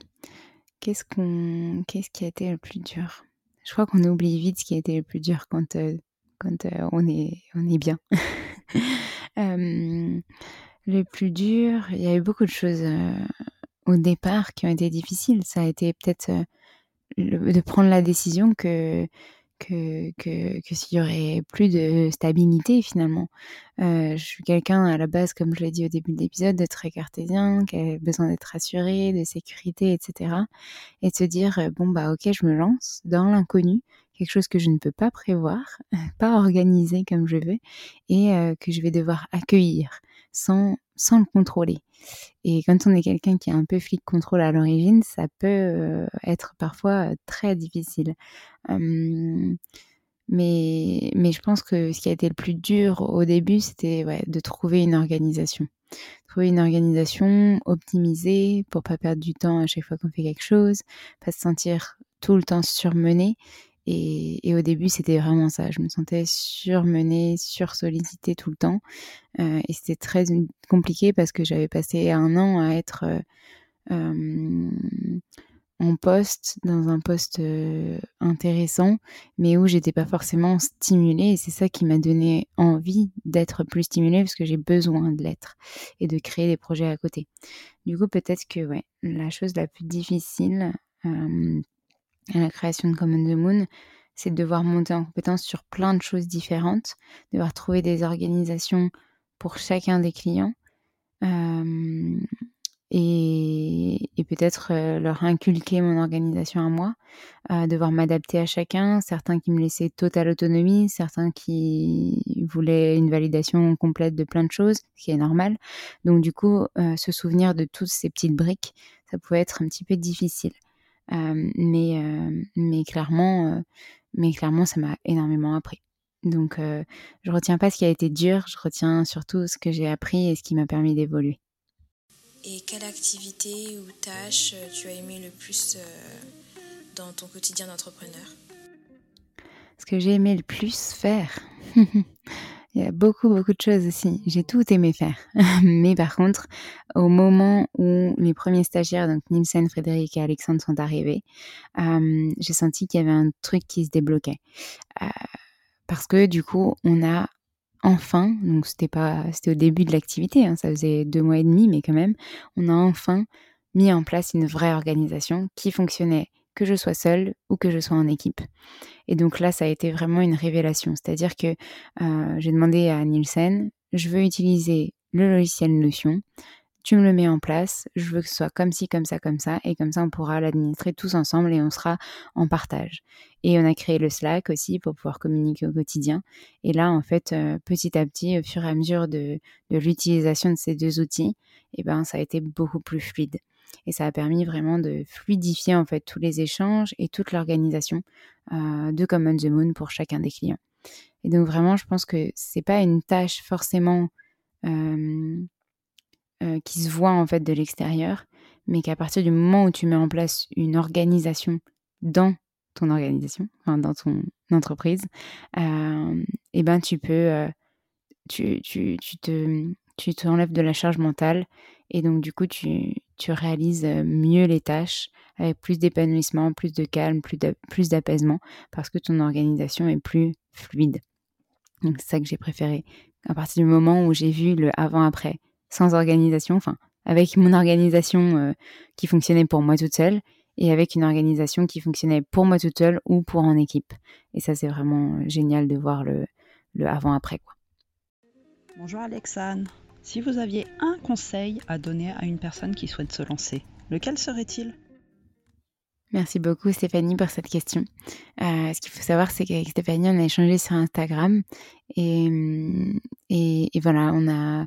Qu'est-ce qu'on qu'est-ce qui a été le plus dur? Je crois qu'on oublie vite ce qui a été le plus dur quand, euh, quand euh, on, est, on est bien. le plus dur, il y a eu beaucoup de choses au départ qui ont été difficiles. Ça a été peut-être euh, de prendre la décision que que, que, que s'il y aurait plus de stabilité finalement. Euh, je suis quelqu'un à la base, comme je l'ai dit au début de l'épisode, de très cartésien, qui a besoin d'être assuré, de sécurité, etc. Et de se dire, euh, bon bah ok, je me lance dans l'inconnu, quelque chose que je ne peux pas prévoir, pas organiser comme je veux, et que je vais devoir accueillir sans, sans le contrôler. Et quand on est quelqu'un qui a un peu flic contrôle à l'origine, ça peut euh, être parfois très difficile. mais, mais je pense que ce qui a été le plus dur au début, c'était de trouver une organisation. Trouver une organisation optimisée pour pas perdre du temps à chaque fois qu'on fait quelque chose, pas se sentir tout le temps surmené et, au début, c'était vraiment ça. Je me sentais surmenée, sursollicitée tout le temps. Euh, et c'était très compliqué parce que j'avais passé un an à être euh, en poste, dans un poste euh, intéressant, mais où j'étais pas forcément stimulée. Et c'est ça qui m'a donné envie d'être plus stimulée parce que j'ai besoin de l'être et de créer des projets à côté. Du coup, peut-être que ouais, la chose la plus difficile à la création de Common the Moon, c'est de devoir monter en compétence sur plein de choses différentes, devoir trouver des organisations pour chacun des clients euh, et, peut-être euh, leur inculquer mon organisation à moi, euh, devoir m'adapter à chacun, certains qui me laissaient totale autonomie, certains qui voulaient une validation complète de plein de choses, ce qui est normal. Donc du coup, se souvenir de toutes ces petites briques, ça pouvait être un petit peu difficile. Euh, mais, euh, mais, clairement, euh, mais clairement, ça m'a énormément appris. Donc, je retiens pas ce qui a été dur, je retiens surtout ce que j'ai appris et ce qui m'a permis d'évoluer. Et quelle activité ou tâche tu as aimé le plus dans ton quotidien d'entrepreneur? Ce que j'ai aimé le plus faire Il y a beaucoup, beaucoup de choses aussi. J'ai tout aimé faire. Mais par contre, au moment où les premiers stagiaires, donc Nielsen, Frédéric et Alexandre, sont arrivés, euh, j'ai senti qu'il y avait un truc qui se débloquait. Euh, parce que du coup, on a enfin, donc c'était pas, c'était au début de l'activité, hein, ça faisait deux mois et demi, mais quand même, on a enfin mis en place une vraie organisation qui fonctionnait que je sois seule ou que je sois en équipe. Et donc là, ça a été vraiment une révélation. C'est-à-dire que euh, j'ai demandé à Nielsen, je veux utiliser le logiciel Notion, tu me le mets en place, je veux que ce soit comme ci, comme ça, comme ça, et comme ça on pourra l'administrer tous ensemble et on sera en partage. Et on a créé le Slack aussi pour pouvoir communiquer au quotidien. Et là, en fait, euh, petit à petit, au fur et à mesure de, l'utilisation de ces deux outils, eh ben, ça a été beaucoup plus fluide. Et ça a permis vraiment de fluidifier en fait tous les échanges et toute l'organisation euh, de Common the Moon pour chacun des clients. Et donc vraiment, je pense que c'est pas une tâche forcément euh, euh, qui se voit en fait de l'extérieur, mais qu'à partir du moment où tu mets en place une organisation dans ton organisation, enfin dans ton entreprise, et eh ben tu peux, tu, tu, tu te, tu t'enlèves de la charge mentale et donc du coup tu, tu réalises mieux les tâches avec plus d'épanouissement, plus de calme, plus d'apaisement, parce que ton organisation est plus fluide. Donc c'est ça que j'ai préféré. À partir du moment où j'ai vu le avant-après, sans organisation, enfin avec mon organisation qui fonctionnait pour moi toute seule, et avec une organisation qui fonctionnait pour moi toute seule ou pour en équipe. Et ça c'est vraiment génial de voir le, avant-après. Bonjour Alexane. Si vous aviez un conseil à donner à une personne qui souhaite se lancer, lequel serait-il? Merci beaucoup Stéphanie pour cette question. Euh, ce qu'il faut savoir, c'est qu'avec Stéphanie, on a échangé sur Instagram et, et, voilà, on a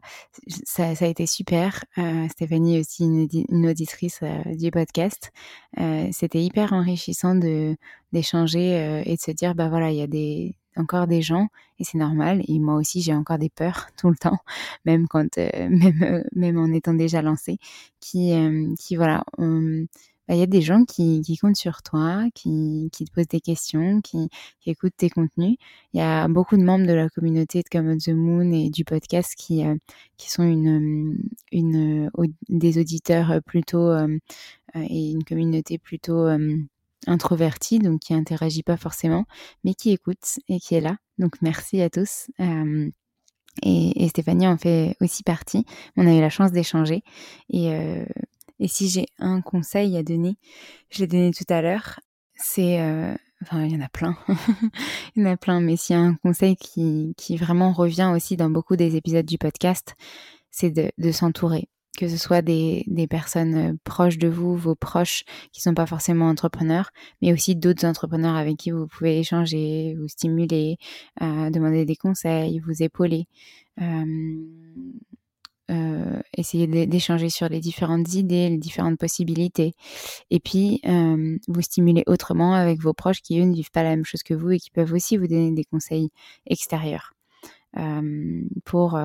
ça, a été super. Euh, Stéphanie est aussi une, auditrice euh, du podcast. C'était hyper enrichissant d'échanger et de se dire bah voilà, il y a des encore des gens et c'est normal et moi aussi j'ai encore des peurs tout le temps même quand même même en étant déjà lancée qui qui voilà bah, il y a des gens qui, qui comptent sur toi, qui, qui, te posent des questions, qui, qui, écoutent tes contenus. Il y a beaucoup de membres de la communauté de Come on the Moon et du podcast qui, euh, qui sont une, une, des auditeurs plutôt euh, et une communauté plutôt introvertie, donc qui interagit pas forcément, mais qui écoute et qui est là. Donc merci à tous. Et, et, Stéphanie en fait aussi partie. On a eu la chance d'échanger et euh, et si j'ai un conseil à donner, je l'ai donné tout à l'heure, c'est... Euh, enfin, il y en a plein. il y en a plein, mais s'il y a un conseil qui, qui, vraiment revient aussi dans beaucoup des épisodes du podcast, c'est de, de s'entourer. Que ce soit des, des, personnes euh, proches de vous, vos proches qui ne sont pas forcément entrepreneurs, mais aussi d'autres entrepreneurs avec qui vous pouvez échanger, vous stimuler, euh, demander des conseils, vous épauler. Euh, essayer d'échanger sur les différentes idées, les différentes possibilités. Et puis, vous stimuler autrement avec vos proches qui, eux, ne vivent pas la même chose que vous et qui peuvent aussi vous donner des conseils extérieurs pour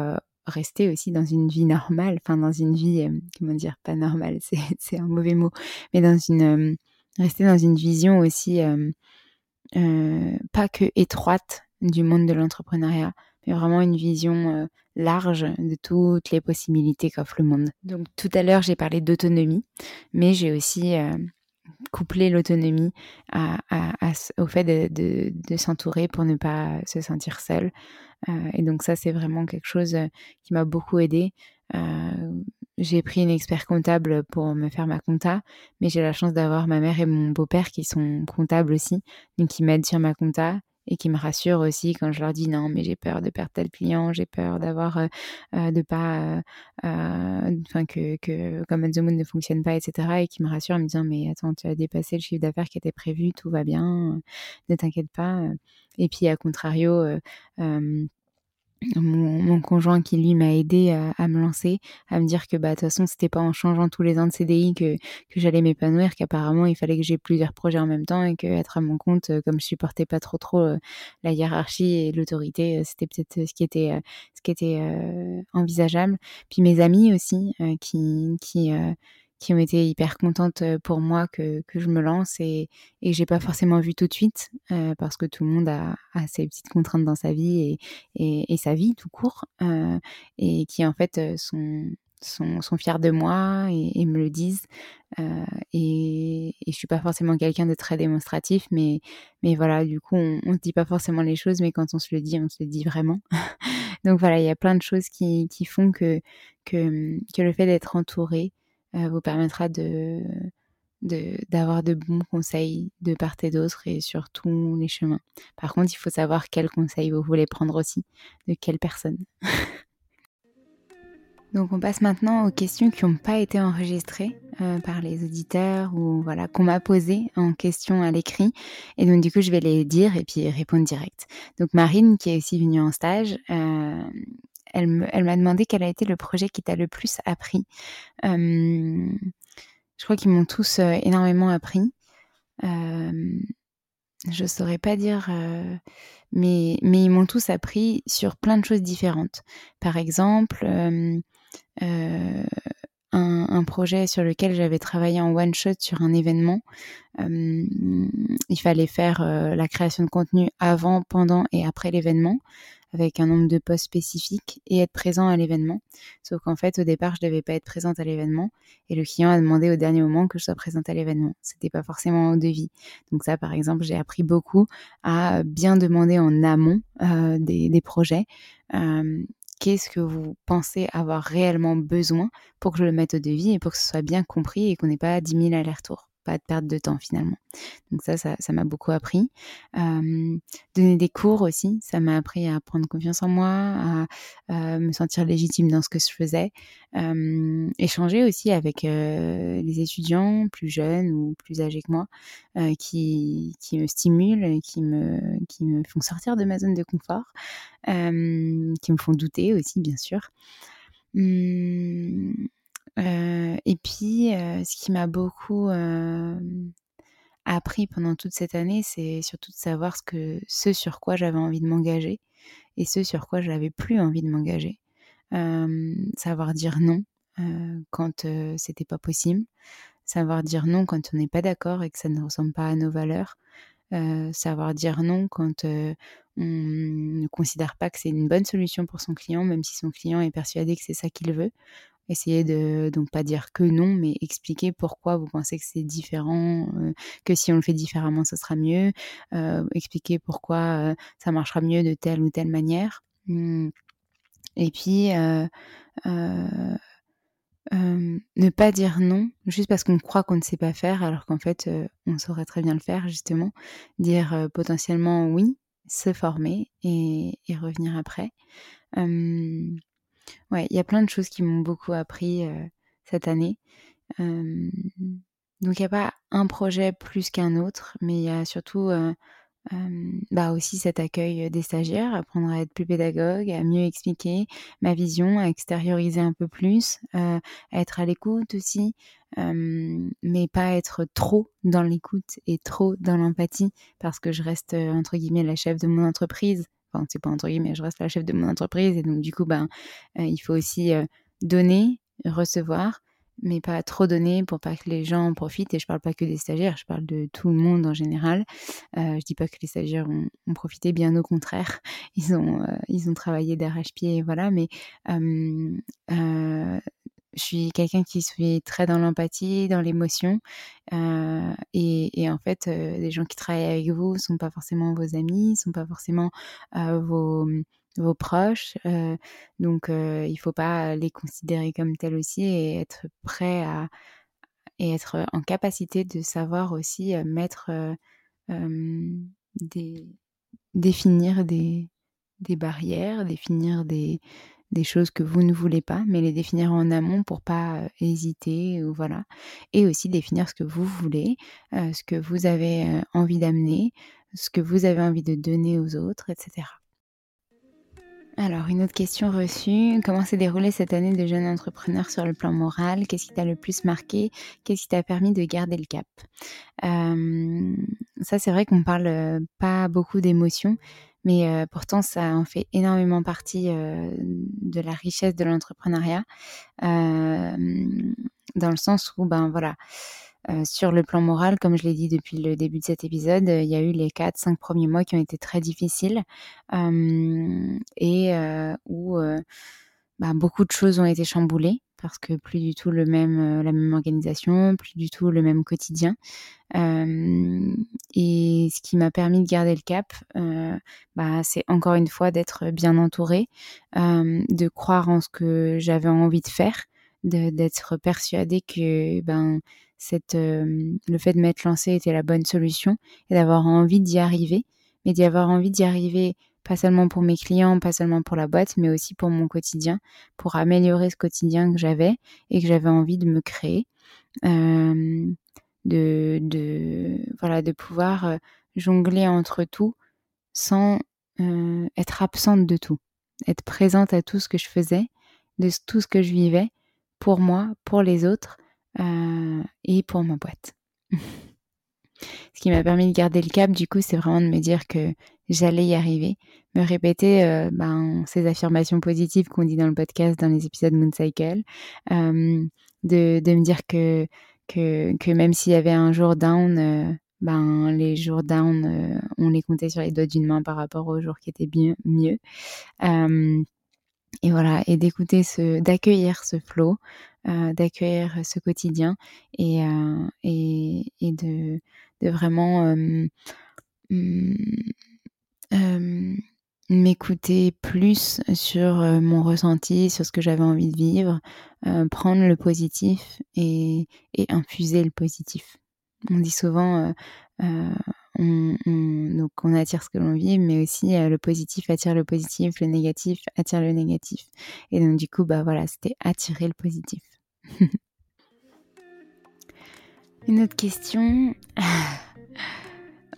rester aussi dans une vie normale, enfin dans une vie, comment dire, pas normale, c'est un mauvais mot, mais dans une, rester dans une vision aussi pas que étroite du monde de l'entrepreneuriat, mais vraiment une vision large de toutes les possibilités qu'offre le monde. Donc tout à l'heure, j'ai parlé d'autonomie, mais j'ai aussi euh, couplé l'autonomie au fait de, s'entourer pour ne pas se sentir seul. Euh, et donc ça, c'est vraiment quelque chose euh, qui m'a beaucoup aidé. j'ai pris une expert comptable pour me faire ma compta, mais j'ai la chance d'avoir ma mère et mon beau-père qui sont comptables aussi, donc qui m'aident sur ma compta et qui me rassure aussi quand je leur dis non mais j'ai peur de perdre tel client j'ai peur d'avoir euh, euh, de pas euh, enfin que que comme the Moon ne fonctionne pas etc et qui me rassure en me disant mais attends tu as dépassé le chiffre d'affaires qui était prévu tout va bien ne t'inquiète pas et puis à contrario mon, conjoint qui lui m'a aidé à, me lancer, à me dire que bah de toute façon c'était pas en changeant tous les ans de CDI que, que j'allais m'épanouir, qu'apparemment il fallait que j'ai plusieurs projets en même temps et que être à mon compte, euh, comme je supportais pas trop trop euh, la hiérarchie et l'autorité, euh, c'était peut-être ce qui était ce qui était envisageable. Puis mes amis aussi qui qui qui ont été hyper contentes pour moi que, que je me lance et, et j'ai pas forcément vu tout de suite parce que tout le monde a, ses petites contraintes dans sa vie et, sa vie tout court et qui en fait sont, fiers de moi et, me le disent et, et je suis pas forcément quelqu'un de très démonstratif mais, voilà du coup on, on se dit pas forcément les choses mais quand on se le dit on se le dit vraiment. Donc voilà il y a plein de choses qui, font que, que, que le fait d'être entouré vous permettra de d'avoir de, bons conseils de part et d'autre et sur tous les chemins. Par contre, il faut savoir quels conseils vous voulez prendre aussi, de quelle personne. Donc on passe maintenant aux questions qui n'ont pas été enregistrées euh, par les auditeurs ou voilà qu'on m'a posées en question à l'écrit. Et donc du coup je vais les dire et puis répondre direct. Donc Marine qui est aussi venue en stage, euh, elle m'a demandé quel a été le projet qui t'a le plus appris. je crois qu'ils m'ont tous énormément appris. je ne saurais pas dire, mais, ils m'ont tous appris sur plein de choses différentes. Par exemple, un, projet sur lequel j'avais travaillé en one shot sur un événement. il fallait faire la création de contenu avant, pendant et après l'événement avec un nombre de postes spécifiques et être présent à l'événement. Sauf qu'en fait, au départ, je devais pas être présente à l'événement et le client a demandé au dernier moment que je sois présente à l'événement. C'était pas forcément au devis. Donc ça, par exemple, j'ai appris beaucoup à bien demander en amont euh, des, projets. Euh, qu'est-ce que vous pensez avoir réellement besoin pour que je le mette au devis et pour que ce soit bien compris et qu'on n'ait pas 10 000 allers-retours? Pas de perte de temps finalement. Donc ça, ça, m'a beaucoup appris. donner des cours aussi, ça m'a appris à prendre confiance en moi, à, me sentir légitime dans ce que je faisais. échanger aussi avec les étudiants plus jeunes ou plus âgés que moi, qui, qui, me stimulent, qui me, qui me font sortir de ma zone de confort, qui me font douter aussi, bien sûr. Mmh, et puis, ce qui m'a beaucoup appris pendant toute cette année, c'est surtout de savoir ce, que, ce sur quoi j'avais envie de m'engager et ce sur quoi je n'avais plus envie de m'engager. savoir dire non quand c'était pas possible, savoir dire non quand on n'est pas d'accord et que ça ne ressemble pas à nos valeurs, savoir dire non quand on ne considère pas que c'est une bonne solution pour son client, même si son client est persuadé que c'est ça qu'il veut. Essayez de donc pas dire que non, mais expliquer pourquoi vous pensez que c'est différent, euh, que si on le fait différemment, ce sera mieux. Euh, expliquer pourquoi euh, ça marchera mieux de telle ou telle manière. Mmh. Et puis ne pas dire non juste parce qu'on croit qu'on ne sait pas faire, alors qu'en fait on saurait très bien le faire justement. Dire potentiellement oui, se former et, et revenir après. Ouais, il y a plein de choses qui m'ont beaucoup appris cette année. donc il n'y a pas un projet plus qu'un autre, mais il y a surtout bah aussi cet accueil des stagiaires, apprendre à être plus pédagogue, à mieux expliquer ma vision, à extérioriser un peu plus, à être à l'écoute aussi, mais pas être trop dans l'écoute et trop dans l'empathie, parce que je reste entre guillemets la chef de mon entreprise c'est pas entre guillemets, je reste la chef de mon entreprise et donc du coup, ben, euh, il faut aussi euh, donner, recevoir, mais pas trop donner pour pas que les gens en profitent. Et je parle pas que des stagiaires, je parle de tout le monde en général. Euh, je dis pas que les stagiaires ont, profité, bien au contraire, ils ont, euh, ils ont travaillé d'arrache-pied, voilà. Mais je suis quelqu'un qui suis très dans l'empathie, dans l'émotion. Et, en fait, les gens qui travaillent avec vous ne sont pas forcément vos amis, ne sont pas forcément vos, vos, proches. donc, il ne faut pas les considérer comme tels aussi et être prêt à et être en capacité de savoir aussi mettre des définir des, des barrières, définir des, des choses que vous ne voulez pas, mais les définir en amont pour pas hésiter ou voilà. Et aussi définir ce que vous voulez, ce que vous avez envie d'amener, ce que vous avez envie de donner aux autres, etc. Alors, une autre question reçue. Comment s'est déroulée cette année de jeune entrepreneur sur le plan moral? Qu'est-ce qui t'a le plus marqué? Qu'est-ce qui t'a permis de garder le cap? Euh, Ça, c'est vrai qu'on parle euh, pas beaucoup d'émotions, mais euh, pourtant, ça en fait énormément partie de la richesse de l'entrepreneuriat, dans le sens où, ben voilà, euh, sur le plan moral, comme je l'ai dit depuis le début de cet épisode, il y a eu les 4-5 premiers mois qui ont été très difficiles euh, et euh, où bah, beaucoup de choses ont été chamboulées parce que plus du tout le même, la même organisation, plus du tout le même quotidien. et ce qui m'a permis de garder le cap, bah, c'est encore une fois d'être bien entourée, de croire en ce que j'avais envie de faire, d'être persuadée que ben cette, le fait de m'être lancée était la bonne solution et d'avoir envie d'y arriver, mais d'y avoir envie d'y arriver pas seulement pour mes clients, pas seulement pour la boîte, mais aussi pour mon quotidien, pour améliorer ce quotidien que j'avais et que j'avais envie de me créer, de, de, voilà, de pouvoir jongler entre tout sans être absente de tout, être présente à tout ce que je faisais, de tout ce que je vivais, pour moi, pour les autres, euh, et pour ma boîte. Ce qui m'a permis de garder le cap, du coup, c'est vraiment de me dire que j'allais y arriver, me répéter euh, ben, ces affirmations positives qu'on dit dans le podcast, dans les épisodes Mooncycle, euh, de, de, me dire que, que, que même s'il y avait un jour down, ben, les jours down, on les comptait sur les doigts d'une main par rapport aux jours qui étaient bien mieux. et voilà, et d'écouter ce, d'accueillir ce flow, euh, d'accueillir ce quotidien et, euh, et, et de, de, vraiment mmh, m'écouter plus sur mon ressenti, sur ce que j'avais envie de vivre, prendre le positif et, et, infuser le positif. On dit souvent, euh, on, on, donc on attire ce que l'on vit, mais aussi le positif attire le positif, le négatif attire le négatif. Et donc du coup, bah voilà, c'était attirer le positif. Une autre question?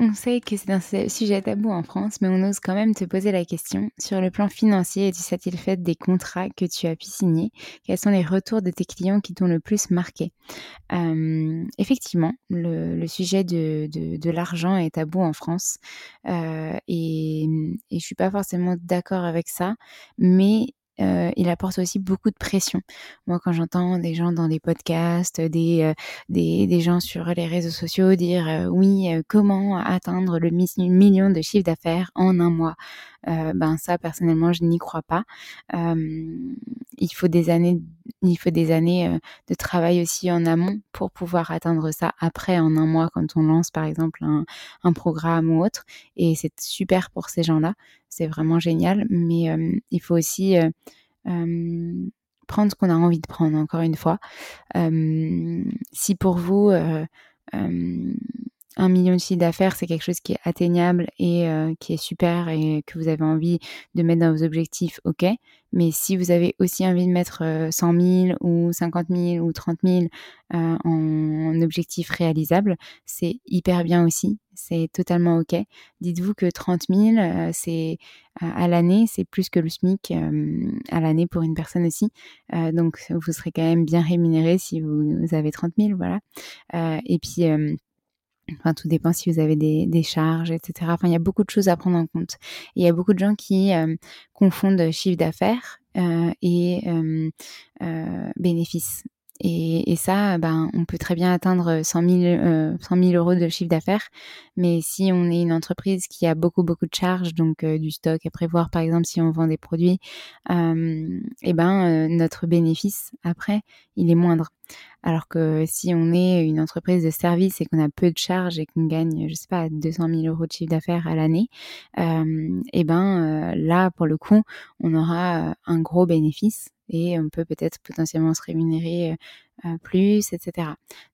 On sait que c'est un sujet tabou en France, mais on ose quand même te poser la question. Sur le plan financier, tu sais-il fait des contrats que tu as pu signer Quels sont les retours de tes clients qui t'ont le plus marqué? Euh, Effectivement, le, sujet de, l'argent est tabou en France euh, et, et je suis pas forcément d'accord avec ça, mais euh, il apporte aussi beaucoup de pression. Moi, quand j'entends des gens dans des podcasts, des, euh, des, gens sur les réseaux sociaux dire euh, oui, comment atteindre le million de chiffre d'affaires en un mois, ben ça, personnellement, je n'y crois pas. il faut des années, il faut des années de travail aussi en amont pour pouvoir atteindre ça après en un mois quand on lance par exemple un, un programme ou autre. Et c'est super pour ces gens-là c'est vraiment génial. Mais il faut aussi prendre ce qu'on a envie de prendre, encore une fois. si pour vous, un million de chiffre d'affaires, c'est quelque chose qui est atteignable et qui est super et que vous avez envie de mettre dans vos objectifs, ok. Mais si vous avez aussi envie de mettre 100 000 ou 50 000 ou 30 000 en, en objectif réalisable, c'est hyper bien aussi. C'est totalement ok. Dites-vous que 30 000, c'est à l'année, c'est plus que le SMIC à l'année pour une personne aussi. donc, vous serez quand même bien rémunéré si vous, avez 30 000, voilà. et puis Enfin, tout dépend si vous avez des, des, charges, etc. Enfin, il y a beaucoup de choses à prendre en compte. il y a beaucoup de gens qui euh, confondent chiffre d'affaires euh, et euh, euh bénéfices. Et, et, ça, ben, on peut très bien atteindre 100 000, euh, 100 000 euros de chiffre d'affaires. Mais si on est une entreprise qui a beaucoup, beaucoup de charges, donc euh, du stock à prévoir, par exemple, si on vend des produits, euh, et ben, euh, notre bénéfice après, il est moindre. Alors que si on est une entreprise de service et qu'on a peu de charges et qu'on gagne, je sais pas, 200 000 euros de chiffre d'affaires à l'année, et ben, là, pour le coup, on aura un gros bénéfice et on peut peut-être potentiellement se rémunérer euh, plus, etc.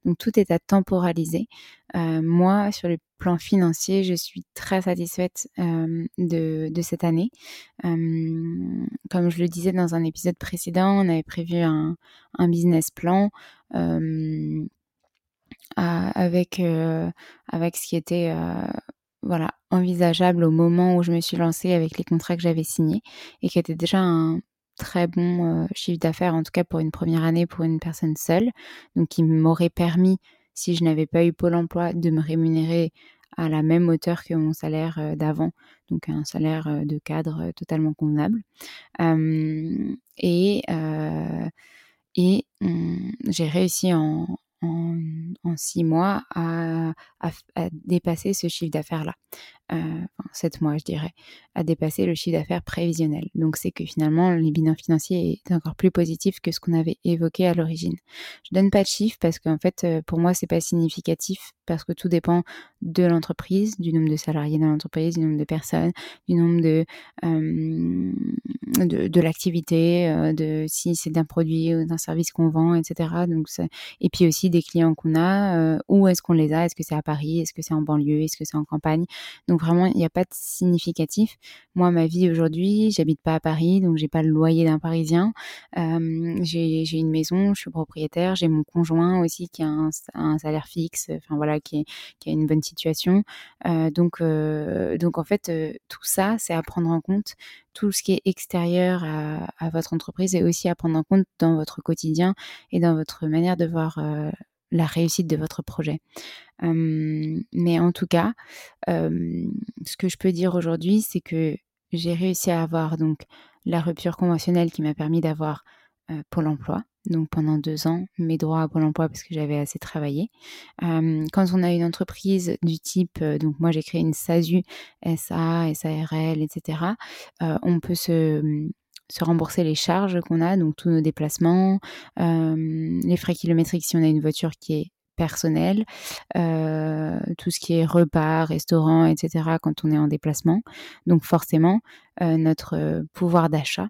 Donc tout est à temporaliser. Euh, moi, sur le plan financier, je suis très satisfaite euh, de, cette année. comme je le disais dans un épisode précédent, on avait prévu un, un business plan avec, avec ce qui était voilà, envisageable au moment où je me suis lancée avec les contrats que j'avais signés et qui était déjà un très bon chiffre d'affaires, en tout cas pour une première année pour une personne seule, donc qui m'aurait permis, si je n'avais pas eu Pôle Emploi, de me rémunérer à la même hauteur que mon salaire d'avant, donc un salaire de cadre totalement convenable. et et mmh, j'ai réussi en, en, six mois à, dépasser ce chiffre d'affaires-là. Euh, sept mois, je dirais, à dépasser le chiffre d'affaires prévisionnel. Donc, c'est que finalement, les bilans financiers est encore plus positif que ce qu'on avait évoqué à l'origine. Je donne pas de chiffres parce qu'en fait, euh, pour moi, c'est pas significatif parce que tout dépend de l'entreprise, du nombre de salariés dans l'entreprise, du nombre de personnes, du nombre de euh, de, l'activité, de si c'est d'un produit ou d'un service qu'on vend, etc. Donc, et puis aussi des clients qu'on a, où est-ce qu'on les a, est-ce que c'est à Paris, est-ce que c'est en banlieue, est-ce que c'est en campagne? Donc vraiment, il n'y a pas de significatif. Moi, ma vie aujourd'hui, j'habite pas à Paris, donc j'ai pas le loyer d'un Parisien. j'ai une maison, je suis propriétaire, j'ai mon conjoint aussi qui a un, salaire fixe, enfin voilà, qui, a une bonne situation. donc, donc en fait, tout ça, c'est à prendre en compte tout ce qui est extérieur à, votre entreprise et aussi à prendre en compte dans votre quotidien et dans votre manière de voir la réussite de votre projet. mais en tout cas, ce que je peux dire aujourd'hui, c'est que j'ai réussi à avoir donc la rupture conventionnelle qui m'a permis d'avoir Pôle Emploi, donc pendant deux ans, mes droits à Pôle Emploi parce que j'avais assez travaillé. quand on a une entreprise du type, donc moi j'ai créé une SASU, SA, SARL, etc., on peut se se rembourser les charges qu'on a, donc tous nos déplacements, euh, les frais kilométriques si on a une voiture qui est personnelle, euh, tout ce qui est repas, restaurant, etc. quand on est en déplacement. Donc forcément, euh, notre pouvoir d'achat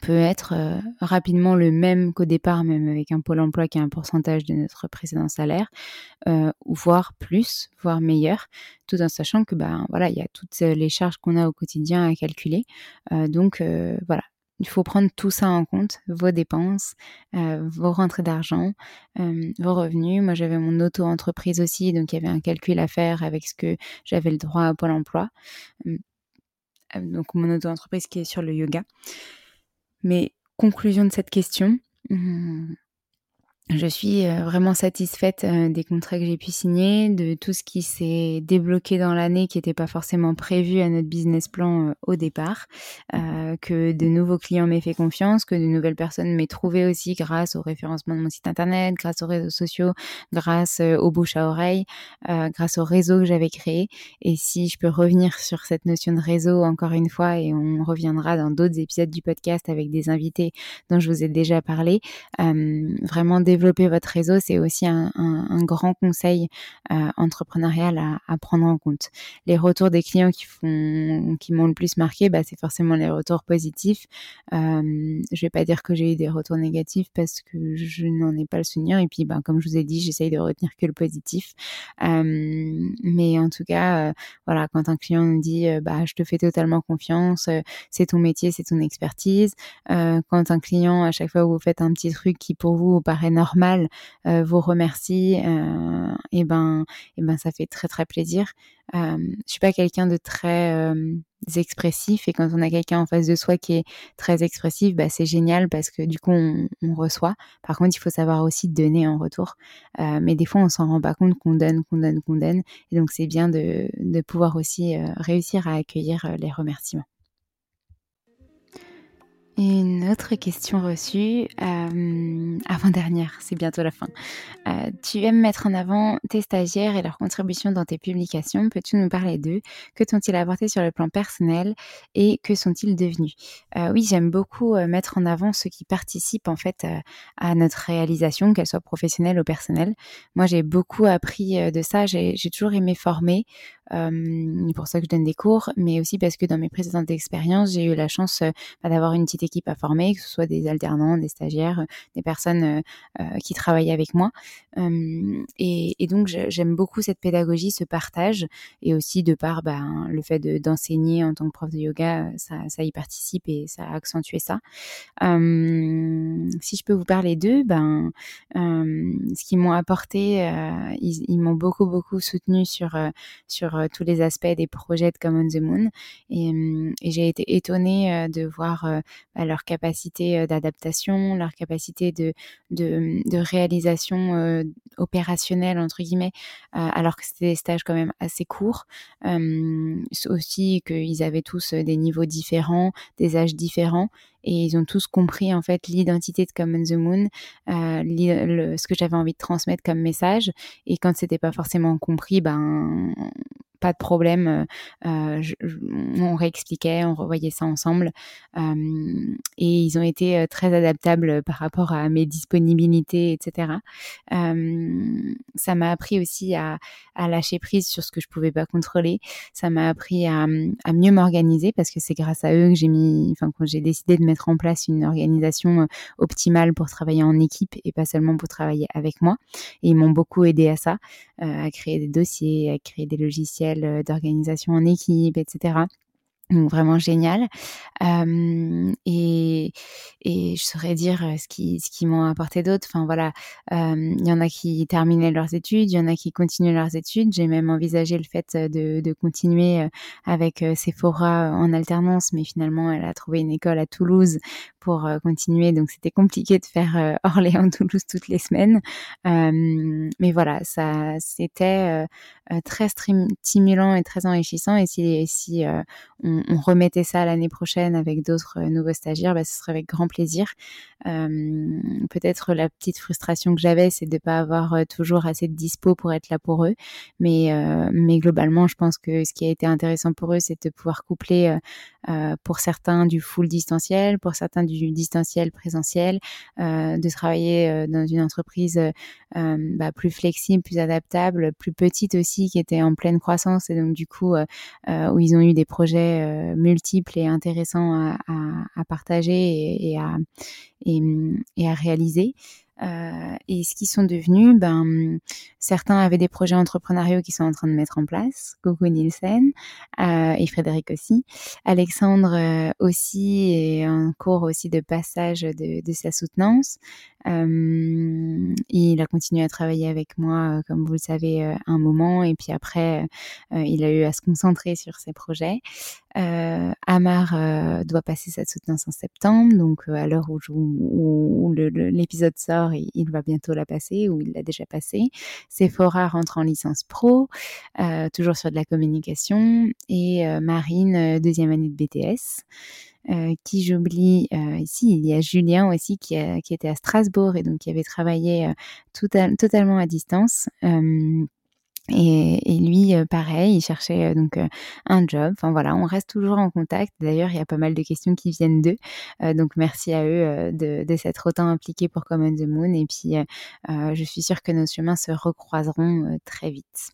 peut être rapidement le même qu'au départ, même avec un pôle emploi qui a un pourcentage de notre précédent salaire, ou voire plus, voire meilleur, tout en sachant que ben voilà, il y a toutes les charges qu'on a au quotidien à calculer. donc voilà, il faut prendre tout ça en compte, vos dépenses, vos rentrées d'argent, vos revenus. Moi, j'avais mon auto-entreprise aussi, donc il y avait un calcul à faire avec ce que j'avais le droit à Pôle emploi. donc mon auto-entreprise qui est sur le yoga. Mais conclusion de cette question, mmh, je suis vraiment satisfaite des contrats que j'ai pu signer, de tout ce qui s'est débloqué dans l'année qui n'était pas forcément prévu à notre business plan au départ, que de nouveaux clients m'aient fait confiance, que de nouvelles personnes m'aient trouvé aussi grâce au référencement de mon site internet, grâce aux réseaux sociaux, grâce au bouche à oreille, grâce au réseau que j'avais créé. Et si je peux revenir sur cette notion de réseau encore une fois, et on reviendra dans d'autres épisodes du podcast avec des invités dont je vous ai déjà parlé, vraiment développer votre réseau, c'est aussi un, grand conseil euh, entrepreneurial à, prendre en compte. Les retours des clients qui qui m'ont le plus marqué, bah, c'est forcément les retours positifs. Euh, je vais pas dire que j'ai eu des retours négatifs parce que je n'en ai pas le souvenir. Et puis, bah, comme je vous ai dit, j'essaye de retenir que le positif. Euh, mais en tout cas, euh, voilà, quand un client nous dit, bah, je te fais totalement confiance, c'est ton métier, c'est ton expertise. quand un client, à chaque fois où vous faites un petit truc qui pour vous paraît normal euh, vous remercie, euh, et ben, et ben ça fait très très plaisir. Euh, je suis pas quelqu'un de très expressif et quand on a quelqu'un en face de soi qui est très expressif, bah, c'est génial parce que du coup on, reçoit. Par contre, il faut savoir aussi donner en retour. mais des fois, on s'en rend pas compte qu'on donne, qu'on donne, qu'on donne. Et donc, c'est bien de pouvoir aussi réussir à accueillir les remerciements. Une autre question reçue, euh, avant-dernière, c'est bientôt la fin. Euh, tu aimes mettre en avant tes stagiaires et leurs contributions dans tes publications. Peux-tu nous parler d'eux? Que t'ont-ils apporté sur le plan personnel? Et que sont-ils devenus? Euh, Oui, j'aime beaucoup mettre en avant ceux qui participent en fait à notre réalisation, qu'elle soit professionnelle ou personnelle. Moi, j'ai beaucoup appris de ça. J'ai toujours aimé former. C'est pour ça que je donne des cours, mais aussi parce que dans mes précédentes expériences, j'ai eu la chance bah, d'avoir une petite à former, que ce soit des alternants, des stagiaires, des personnes qui travaillent avec moi. Et, donc j'aime beaucoup cette pédagogie, ce partage, et aussi de par ben, le fait d'enseigner en tant que prof de yoga, ça, y participe et ça a accentué ça. si je peux vous parler d'eux, ben, ce qu'ils m'ont apporté, ils, m'ont beaucoup beaucoup soutenu sur sur tous les aspects des projets de Common the Moon, et, j'ai été étonnée de voir leur capacité d'adaptation, leur capacité de de, de réalisation opérationnel entre guillemets, alors que c'était des stages quand même assez courts. aussi qu'ils avaient tous des niveaux différents, des âges différents, et ils ont tous compris en fait l'identité de Common the Moon, ce que j'avais envie de transmettre comme message. Et quand c'était pas forcément compris, ben pas de problème. Euh, euh, on réexpliquait, on revoyait ça ensemble. Euh, et ils ont été très adaptables par rapport à mes disponibilités, etc. ça m'a appris aussi à, lâcher prise sur ce que je pouvais pas contrôler. Ça m'a appris à, mieux m'organiser parce que c'est grâce à eux que j'ai mis, enfin, quand j'ai décidé de mettre en place une organisation optimale pour travailler en équipe et pas seulement pour travailler avec moi. Et ils m'ont beaucoup aidé à ça, à créer des dossiers, à créer des logiciels euh, d'organisation en équipe, etc. Donc vraiment génial. et, et je saurais dire ce qui, ce qui m'ont apporté d'autres. Enfin voilà, il y en a qui terminaient leurs études, il y en a qui continuent leurs études. J'ai même envisagé le fait de, de continuer avec Sephora en alternance, mais finalement elle a trouvé une école à Toulouse pour continuer. Donc c'était compliqué de faire Orléans-Toulouse toutes les semaines. mais voilà, ça c'était très stimulant et très enrichissant. Et si, si on remettait ça l'année prochaine avec d'autres euh, nouveaux stagiaires, bah, ce serait avec grand plaisir. Peut-être la petite frustration que j'avais, c'est de ne pas avoir euh, toujours assez de dispo pour être là pour eux. Mais, euh, mais globalement, je pense que ce qui a été intéressant pour eux, c'est de pouvoir coupler pour certains du full distanciel, pour certains du distanciel présentiel, de travailler dans une entreprise bah, plus flexible, plus adaptable, plus petite aussi, qui était en pleine croissance et donc du coup où ils ont eu des projets euh, multiples et intéressants à, partager et, à, et, à réaliser. Euh, et ce qu'ils sont devenus, ben, certains avaient des projets entrepreneuriaux qui sont en train de mettre en place. Coco Nielsen euh, et Frédéric aussi. Alexandre aussi est en cours aussi de passage de, de sa soutenance. Euh, il a continué à travailler avec moi, euh, comme vous le savez, euh, un moment, et puis après, il a eu à se concentrer sur ses projets. Amar doit passer sa soutenance en septembre, donc à l'heure où, l'épisode sort, il, va bientôt la passer, ou il l'a déjà passé. Sephora rentre en licence pro, toujours sur de la communication, et Marine, deuxième année de BTS. Euh, qui j'oublie euh, ici, il y a Julien aussi qui, qui, était à Strasbourg et donc qui avait travaillé euh, totalement à distance. Et, et, lui, pareil, il cherchait donc un job. Enfin voilà, on reste toujours en contact. D'ailleurs, il y a pas mal de questions qui viennent d'eux. donc merci à eux de, de s'être autant impliqués pour Common the Moon. Et puis, je suis sûre que nos chemins se recroiseront très vite.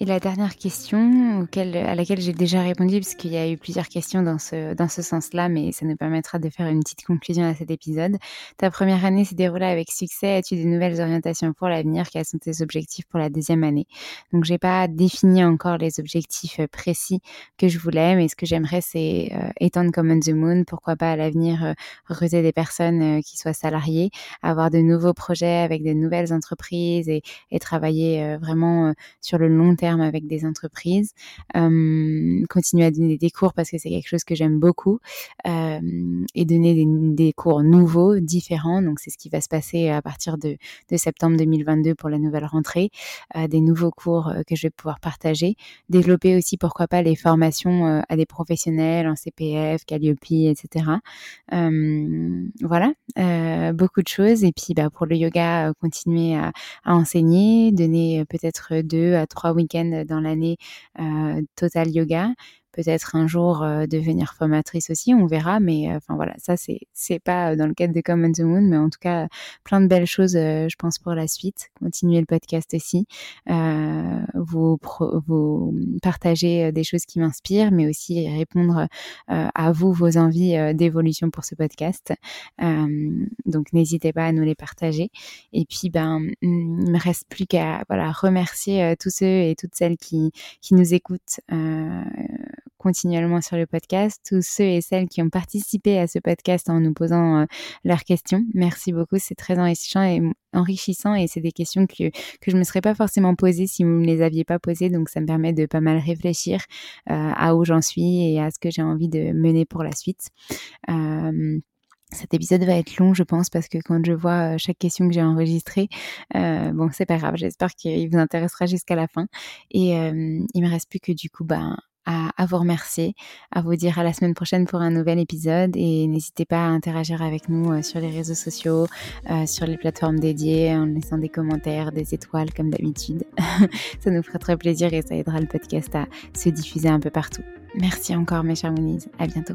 Et la dernière question à laquelle j'ai déjà répondu, parce qu'il y a eu plusieurs questions dans ce, dans ce sens-là, mais ça nous permettra de faire une petite conclusion à cet épisode. Ta première année s'est déroulée avec succès. As-tu des nouvelles orientations pour l'avenir? Quels sont tes objectifs pour la deuxième année? Donc, j'ai pas défini encore les objectifs euh, précis que je voulais, mais ce que j'aimerais, c'est euh, étendre Common the Moon. Pourquoi pas à l'avenir euh, recruter des personnes euh, qui soient salariées, avoir de nouveaux projets avec de nouvelles entreprises et travailler vraiment sur le long terme avec des entreprises, continuer à donner des cours parce que c'est quelque chose que j'aime beaucoup et donner des, cours nouveaux, différents. Donc c'est ce qui va se passer à partir de, septembre 2022 pour la nouvelle rentrée, des nouveaux cours que je vais pouvoir partager, développer aussi pourquoi pas les formations à des professionnels en CPF, Calliope, etc. voilà, beaucoup de choses et puis bah, pour le yoga, continuer à enseigner, donner peut-être deux à trois week-ends dans l'année Total Yoga peut-être un jour devenir formatrice aussi, on verra. Mais enfin voilà, ça c'est c'est pas dans le cadre de Common the Moon, mais en tout cas plein de belles choses, je pense pour la suite. Continuer le podcast aussi, vous vous partager des choses qui m'inspirent, mais aussi répondre à vous vos envies d'évolution pour ce podcast. donc n'hésitez pas à nous les partager. Et puis ben il me reste plus qu'à voilà remercier tous ceux et toutes celles qui qui nous écoutent continuellement sur le podcast, tous ceux et celles qui ont participé à ce podcast en nous posant euh, leurs questions. Merci beaucoup, c'est très enrichissant et enrichissant et c'est des questions que, que je ne me serais pas forcément posées si vous ne me les aviez pas posées. Donc ça me permet de pas mal réfléchir euh, à où j'en suis et à ce que j'ai envie de mener pour la suite. Euh, cet épisode va être long, je pense, parce que quand je vois chaque question que j'ai enregistrée, bon, c'est pas grave. J'espère qu'il vous intéressera jusqu'à la fin. Et il me reste plus que du coup, ben, à, vous remercier, à vous dire à la semaine prochaine pour un nouvel épisode et n'hésitez pas à interagir avec nous euh, sur les réseaux sociaux, euh, sur les plateformes dédiées en laissant des commentaires, des étoiles comme d'habitude. ça nous ferait très plaisir et ça aidera le podcast à se diffuser un peu partout. Merci encore mes chers Moonies, à bientôt.